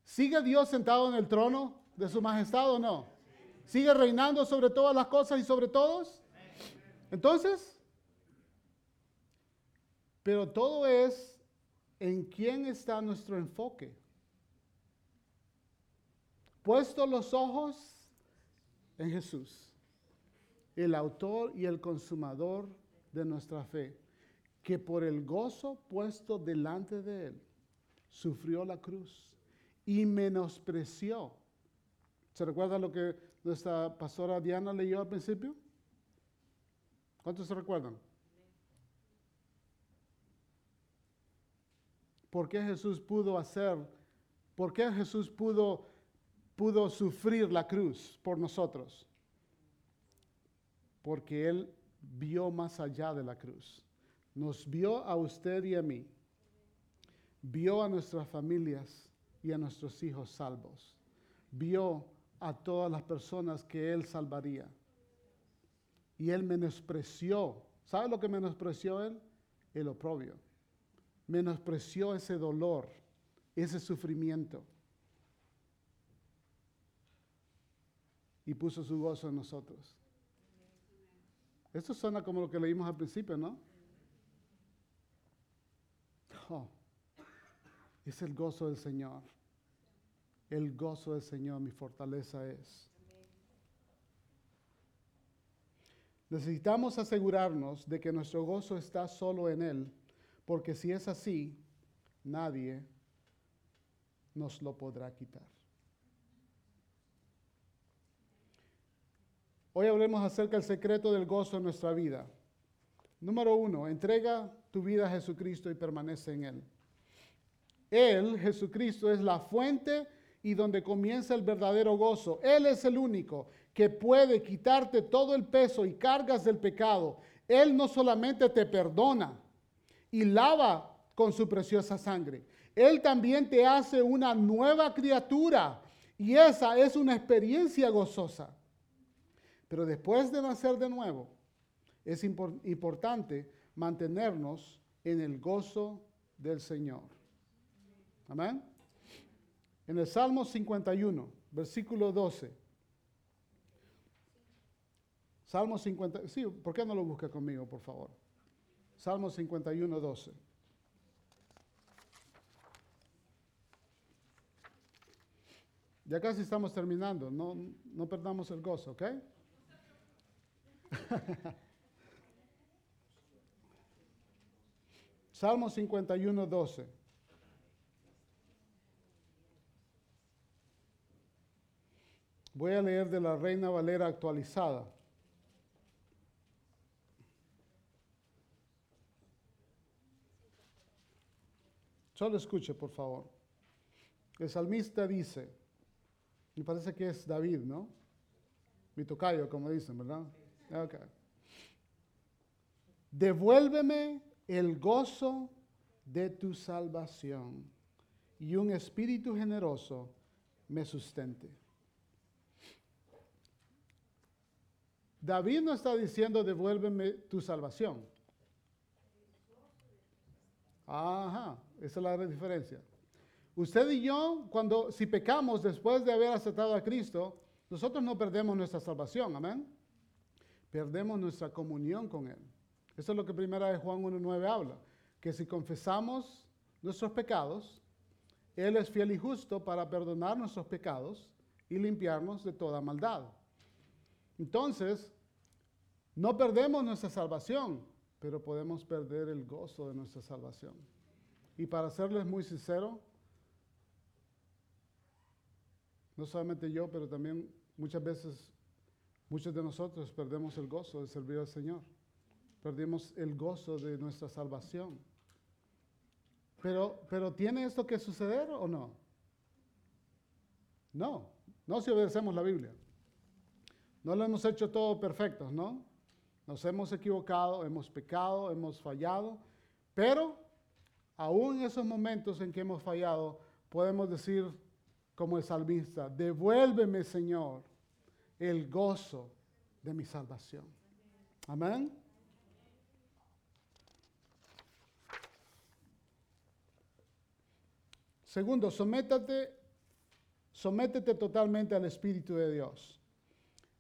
¿sigue Dios sentado en el trono de su majestad o no? ¿Sigue reinando sobre todas las cosas y sobre todos? Entonces, pero todo es en quién está nuestro enfoque. Puesto los ojos en Jesús, el autor y el consumador de nuestra fe, que por el gozo puesto delante de él, sufrió la cruz y menospreció. ¿Se recuerda lo que nuestra pastora Diana leyó al principio? ¿Cuántos se recuerdan? ¿Por qué Jesús pudo hacer? ¿Por qué Jesús pudo, pudo sufrir la cruz por nosotros? Porque Él vio más allá de la cruz. Nos vio a usted y a mí. Vio a nuestras familias y a nuestros hijos salvos. Vio a todas las personas que Él salvaría. Y Él menospreció. ¿Sabe lo que menospreció Él? El oprobio menospreció ese dolor, ese sufrimiento. Y puso su gozo en nosotros. Esto suena como lo que leímos al principio, ¿no? Es el gozo del Señor. El gozo del Señor, mi fortaleza es. Necesitamos asegurarnos de que nuestro gozo está solo en Él porque si es así, nadie nos lo podrá quitar. Hoy hablemos acerca del secreto del gozo en nuestra vida. Número uno, entrega tu vida a Jesucristo y permanece en Él. Él, Jesucristo, es la fuente y donde comienza el verdadero gozo. Él es el único que puede quitarte todo el peso y cargas del pecado. Él no solamente te perdona, y lava con su preciosa sangre. Él también te hace una nueva criatura y esa es una experiencia gozosa. Pero después de nacer de nuevo, es impor- importante mantenernos en el gozo del Señor. Amén. En el Salmo 51, versículo 12. Salmo 50, sí, ¿por qué no lo busca conmigo, por favor? Salmo 51, 12. Ya casi estamos terminando, no, no perdamos el gozo, ¿ok? Salmo 51, 12. Voy a leer de la Reina Valera actualizada. Solo escuche, por favor. El salmista dice, me parece que es David, ¿no? Mi tocayo, como dicen, ¿verdad? Ok. Devuélveme el gozo de tu salvación y un espíritu generoso me sustente. David no está diciendo devuélveme tu salvación. Ajá, esa es la diferencia. Usted y yo, cuando si pecamos después de haber aceptado a Cristo, nosotros no perdemos nuestra salvación, amén. Perdemos nuestra comunión con Él. Eso es lo que primera de Juan 1.9 habla, que si confesamos nuestros pecados, Él es fiel y justo para perdonar nuestros pecados y limpiarnos de toda maldad. Entonces, no perdemos nuestra salvación, pero podemos perder el gozo de nuestra salvación. Y para serles muy sincero, no solamente yo, pero también muchas veces muchos de nosotros perdemos el gozo de servir al Señor. Perdemos el gozo de nuestra salvación. Pero, pero ¿tiene esto que suceder o no? No, no si obedecemos la Biblia. No lo hemos hecho todo perfectos, ¿no? Nos hemos equivocado, hemos pecado, hemos fallado, pero aún en esos momentos en que hemos fallado, podemos decir como el salmista, devuélveme Señor el gozo de mi salvación. Amén. Segundo, sométate, sométete totalmente al Espíritu de Dios.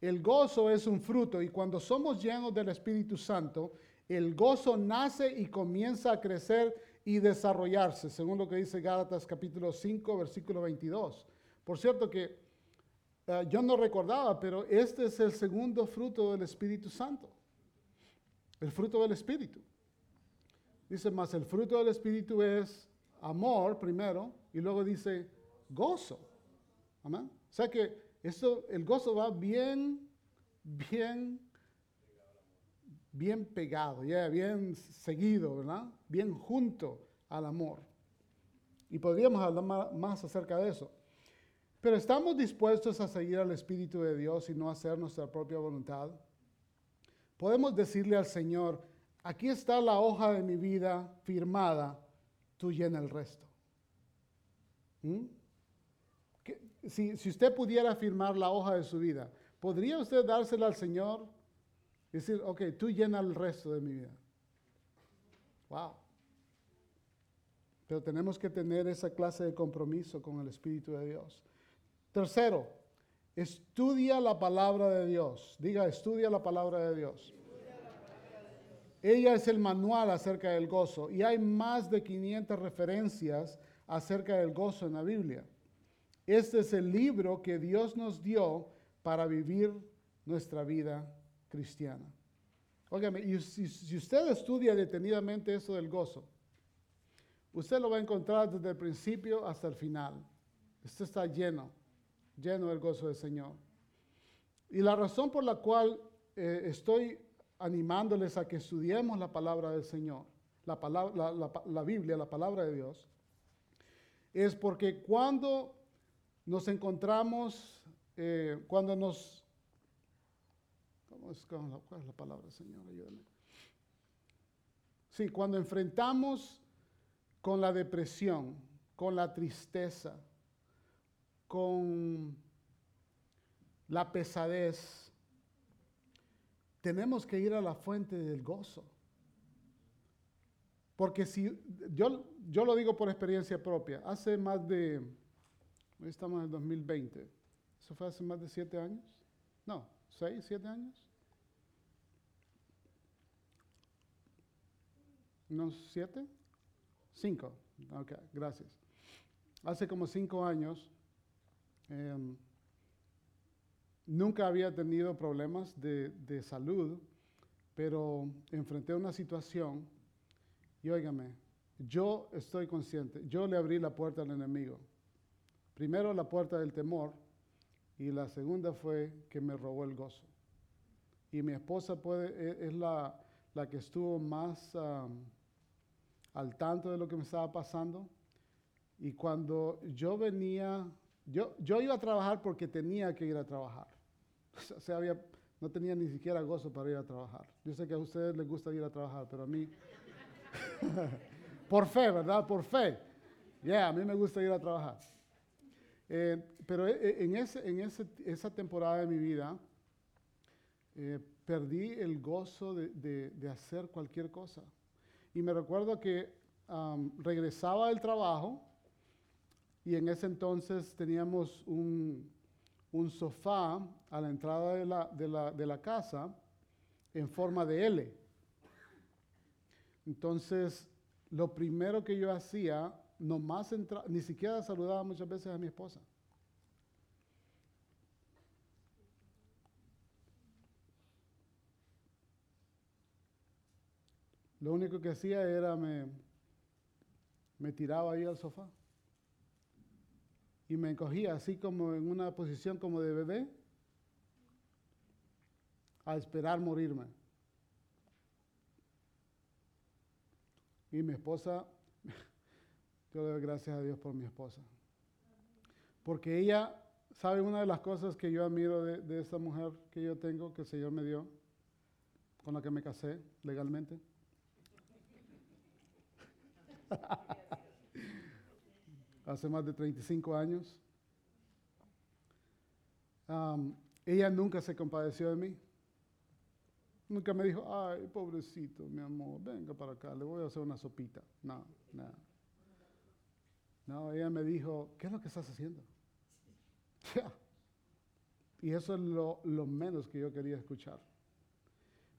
El gozo es un fruto y cuando somos llenos del Espíritu Santo, el gozo nace y comienza a crecer y desarrollarse, según lo que dice Gálatas capítulo 5, versículo 22. Por cierto que eh, yo no recordaba, pero este es el segundo fruto del Espíritu Santo. El fruto del Espíritu. Dice más, el fruto del Espíritu es amor primero y luego dice gozo. Amén. O sea que eso, el gozo va bien, bien, bien pegado, ya bien seguido, ¿verdad? Bien junto al amor. Y podríamos hablar más acerca de eso. Pero estamos dispuestos a seguir al Espíritu de Dios y no hacer nuestra propia voluntad. Podemos decirle al Señor, aquí está la hoja de mi vida firmada, tú llena el resto. ¿Mm? Si, si, usted pudiera firmar la hoja de su vida, ¿podría usted dársela al Señor? Decir, ok, tú llena el resto de mi vida. Wow. Pero tenemos que tener esa clase de compromiso con el Espíritu de Dios. Tercero, estudia la palabra de Dios. Diga, estudia la palabra de Dios. Ella es el manual acerca del gozo y hay más de 500 referencias acerca del gozo en la Biblia. Este es el libro que Dios nos dio para vivir nuestra vida cristiana. Óigame, y si, usted estudia detenidamente eso del gozo, usted lo va a encontrar desde el principio hasta el final. Esto está lleno lleno del gozo del Señor. Y la razón por la cual eh, estoy animándoles a que estudiemos la palabra del Señor, la, palabra, la, Biblia, la palabra de Dios, es porque cuando nos encontramos, eh, cuando nos... ¿cómo es, ¿Cuál es la palabra, Señor? Ayúdame. Sí, cuando enfrentamos con la depresión, con la tristeza, con la pesadez, tenemos que ir a la fuente del gozo. Porque si, yo, yo lo digo por experiencia propia, hace más de, hoy estamos en el 2020, eso fue hace más de siete años, no, seis, siete años. ¿No siete? Cinco. Ok, gracias. Hace como cinco años Em, nunca había tenido problemas de, de, salud, pero enfrenté una situación y óigame, yo estoy consciente, yo le abrí la puerta al enemigo. Primero la puerta del temor y la segunda fue que me robó el gozo. Y mi esposa puede, e, es la, la que estuvo más al tanto de lo que me estaba pasando. Y cuando yo venía yo, yo iba a trabajar porque tenía que ir a trabajar. O sea, había, no tenía ni siquiera gozo para ir a trabajar. Yo sé que a ustedes les gusta ir a trabajar, pero a mí, por fe, ¿verdad? Por fe. Ya, a mí me gusta ir a trabajar. Eh, pero eh, eh, en, ese, en ese, esa temporada de mi vida, perdí el gozo de, de, hacer cualquier cosa. Y me recuerdo que regresaba del trabajo y en ese entonces teníamos un, sofá a la entrada de la, casa en forma de L. Entonces, lo primero que yo hacía, nomás entra, ni siquiera saludaba muchas veces a mi esposa. Lo único que hacía era me, me tiraba ahí al sofá y me encogía así como en una posición como de bebé a esperar morirme. Y mi esposa, yo le doy gracias a Dios por mi esposa. Porque ella, ¿sabe una de las cosas que yo admiro de, de esta mujer que yo tengo, que el Señor me dio, con la que me casé legalmente? Hace más de 35 años. Ella nunca se compadeció de mí. Nunca me dijo, ay, pobrecito, mi amor, venga para acá, le voy a hacer una sopita. No, no. No, ella me dijo, ¿qué es lo que estás haciendo? y eso es lo menos que yo quería escuchar.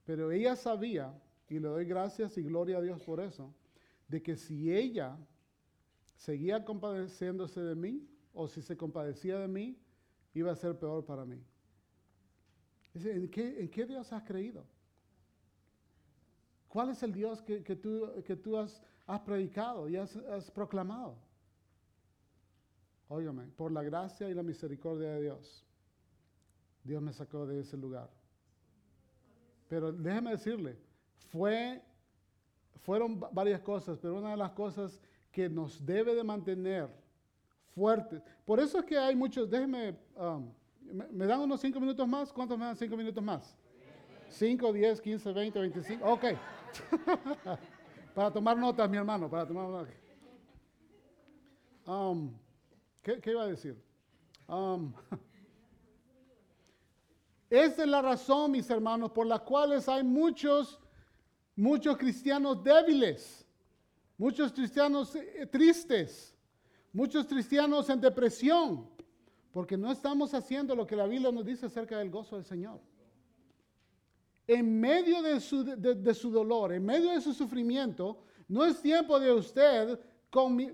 Pero ella sabía, y le doy gracias y gloria a Dios por eso, de que si ella seguía compadeciéndose de mí, o si se compadecía de mí, iba a ser peor para mí. ¿en qué, en qué Dios has creído? ¿Cuál es el Dios que, que tú, que tú has, has predicado y has, has proclamado? Óigame, por la gracia y la misericordia de Dios, Dios me sacó de ese lugar. Pero déjeme decirle, fue, fueron va- varias cosas, pero una de las cosas que nos debe de mantener fuertes. Por eso es que hay muchos, déjeme, um, ¿me, dan unos cinco minutos más? ¿Cuántos me dan cinco minutos más? 5, 10, 15, 20, 25. Ok. para tomar notas, mi hermano, para tomar notas. Um, ¿qué, qué iba a decir? Um, esa es la razón, mis hermanos, por la cuales hay muchos, muchos cristianos débiles, muchos cristianos eh, tristes, muchos cristianos en depresión, porque no estamos haciendo lo que la Biblia nos dice acerca del gozo del Señor. En medio de su, de- de su dolor, en medio de su sufrimiento, no es tiempo de usted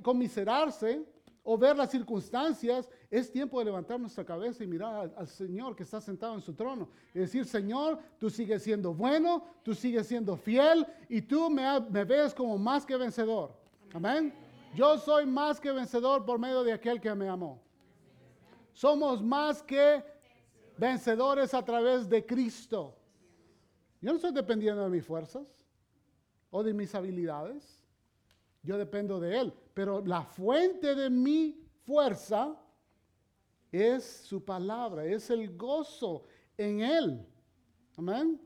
conmiserarse o ver las circunstancias, es tiempo de levantar nuestra cabeza y mirar al, Señor que está sentado en su trono. Y decir, Señor, tú sigues siendo bueno, tú sigues siendo fiel y tú me, me ves como más que vencedor. Amén. Yo soy más que vencedor por medio de aquel que me amó. Somos más que vencedores a través de Cristo. Yo no estoy dependiendo de mis fuerzas o de mis habilidades. Yo dependo de Él. Pero la fuente de mi fuerza es su palabra, es el gozo en Él. Amén.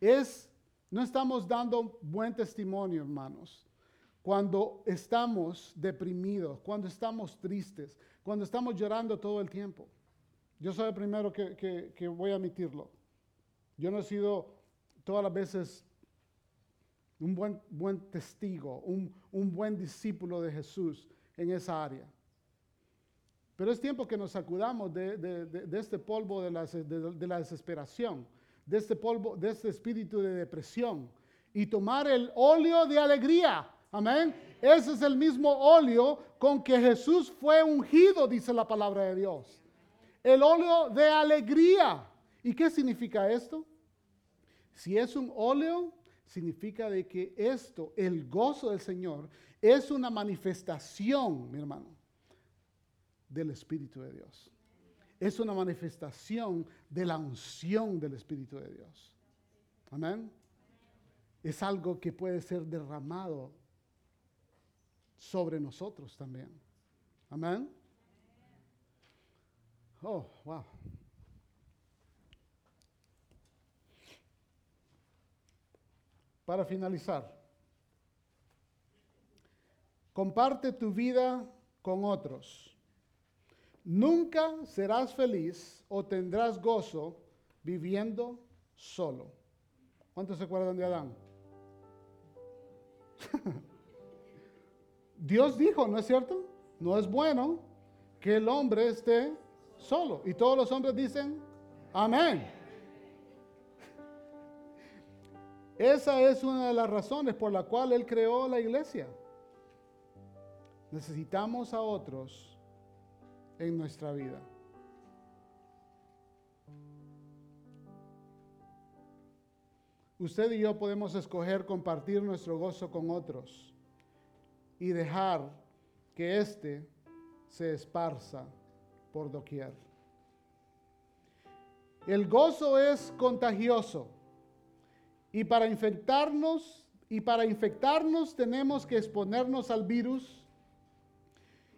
Es, no estamos dando buen testimonio, hermanos, cuando estamos deprimidos, cuando estamos tristes, cuando estamos llorando todo el tiempo. Yo soy el primero que, que- que voy a admitirlo. Yo no he sido todas las veces un buen, buen testigo, un, un buen discípulo de Jesús en esa área. Pero es tiempo que nos sacudamos de, este polvo de la, de- de la desesperación, de este polvo, de este espíritu de depresión y tomar el óleo de alegría. Amén. Ese es el mismo óleo con que Jesús fue ungido, dice la palabra de Dios. El óleo de alegría. ¿Y qué significa esto? Si es un óleo, significa de que esto, el gozo del Señor, es una manifestación, mi hermano, del Espíritu de Dios. Es una manifestación de la unción del Espíritu de Dios. Amén. Es algo que puede ser derramado sobre nosotros también. Amén. Oh, wow. Para finalizar, comparte tu vida con otros. Nunca serás feliz o tendrás gozo viviendo solo. ¿Cuántos se acuerdan de Adán? Dios dijo, ¿no es cierto? No es bueno que el hombre esté solo. Y todos los hombres dicen, amén. Esa es una de las razones por la cual Él creó la iglesia. Necesitamos a otros en nuestra vida. Usted y yo podemos escoger compartir nuestro gozo con otros y dejar que éste se esparza por doquier. El gozo es contagioso y para infectarnos y para infectarnos tenemos que exponernos al virus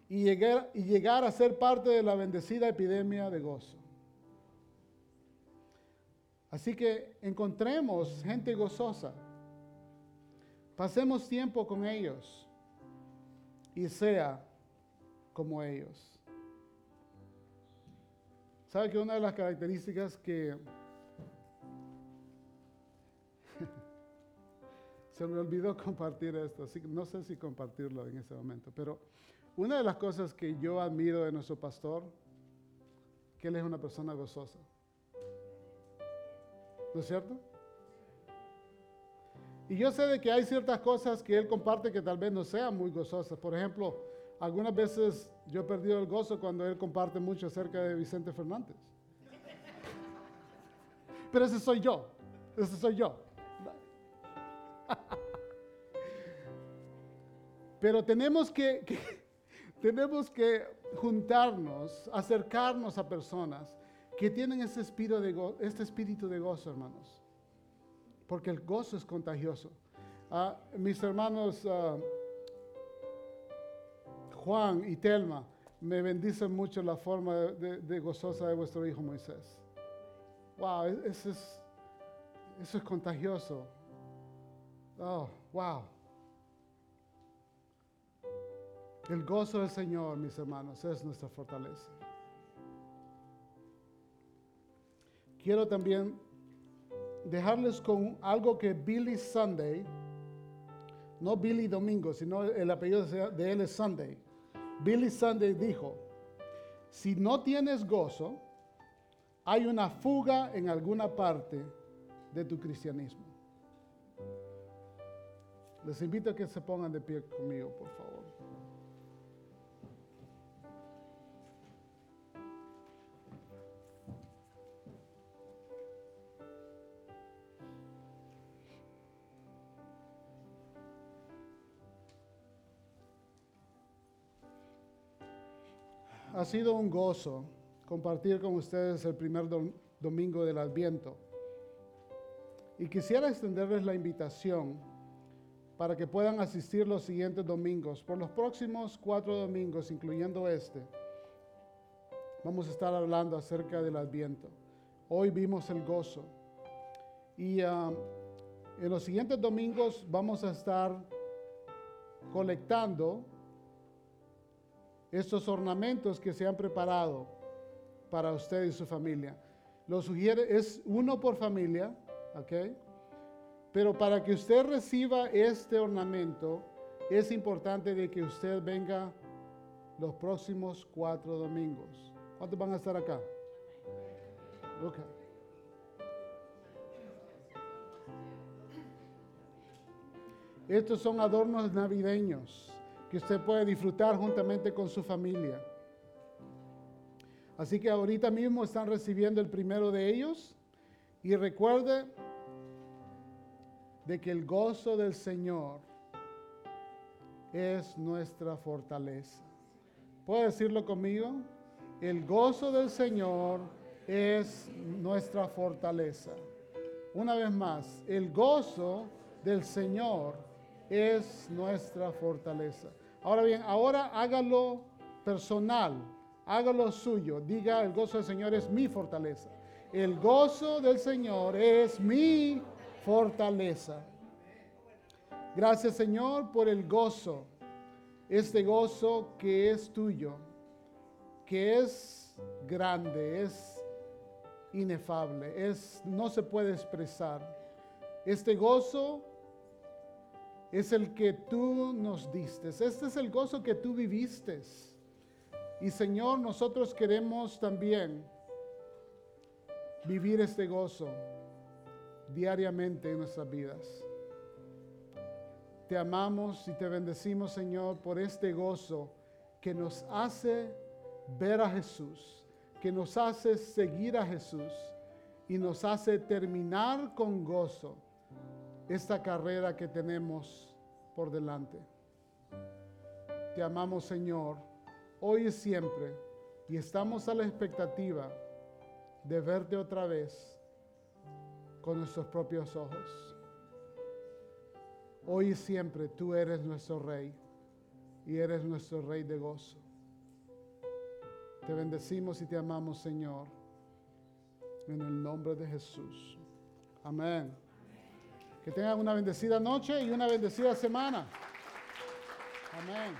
y llegar, y llegar a ser parte de la bendecida epidemia de gozo. Así que encontremos gente gozosa, pasemos tiempo con ellos y sea como ellos. ¿Sabe que una de las características que se me olvidó compartir esto, así que no sé si compartirlo en ese momento, pero una de las cosas que yo admiro de nuestro pastor, que él es una persona gozosa. ¿No es cierto? Y yo sé de que hay ciertas cosas que él comparte que tal vez no sean muy gozosas. Por ejemplo, algunas veces yo he perdido el gozo cuando él comparte mucho acerca de Vicente Fernández. Pero ese soy yo, ese soy yo. Pero tenemos que, que, tenemos que juntarnos, acercarnos a personas que tienen ese espíritu de, go, este espíritu de gozo, hermanos. Porque el gozo es contagioso. Ah, mis hermanos ah, Juan y Telma me bendicen mucho la forma de, gozosa de vuestro hijo Moisés. Wow, es, eso es contagioso. Oh, wow. El gozo del Señor, mis hermanos, es nuestra fortaleza. Quiero también dejarles con algo que Billy Sunday, no Billy Domingo, sino el apellido de él es Sunday. Billy Sunday dijo, si no tienes gozo, hay una fuga en alguna parte de tu cristianismo. Les invito a que se pongan de pie conmigo, por favor. Ha sido un gozo compartir con ustedes el primer do domingo del Adviento. Y quisiera extenderles la invitación para que puedan asistir los siguientes domingos. Por los próximos cuatro domingos, incluyendo este, vamos a estar hablando acerca del Adviento. Hoy vimos el gozo. Y uh, en los siguientes domingos vamos a estar colectando estos ornamentos que se han preparado para usted y su familia. Lo sugiere, es uno por familia, ¿ok? Pero para que usted reciba este ornamento, es importante de que usted venga los próximos cuatro domingos. ¿Cuántos van a estar acá? Estos son adornos navideños usted puede disfrutar juntamente con su familia. Así que ahorita mismo están recibiendo el primero de ellos y recuerde de que el gozo del Señor es nuestra fortaleza. ¿Puedo decirlo conmigo? El gozo del Señor es nuestra fortaleza. Una vez más, el gozo del Señor es nuestra fortaleza. Ahora bien, ahora hágalo personal, hágalo suyo. Diga, el gozo del Señor es mi fortaleza. El gozo del Señor es mi fortaleza. Gracias Señor por el gozo, este gozo que es tuyo, que es grande, es inefable, es no se puede expresar. Este gozo es el que tú nos diste. Este es el gozo que tú viviste. Y Señor, nosotros queremos también vivir este gozo diariamente en nuestras vidas. Te amamos y te bendecimos, Señor, por este gozo que nos hace ver a Jesús, que nos hace seguir a Jesús y nos hace terminar con gozo esta carrera que tenemos por delante. Te amamos, Señor, hoy y siempre, y estamos a la expectativa de verte otra vez con nuestros propios ojos. Hoy y siempre tú eres nuestro Rey y eres nuestro Rey de gozo. Te bendecimos y te amamos, Señor, en el nombre de Jesús. Amén. Que tengan una bendecida noche y una bendecida semana. Amén.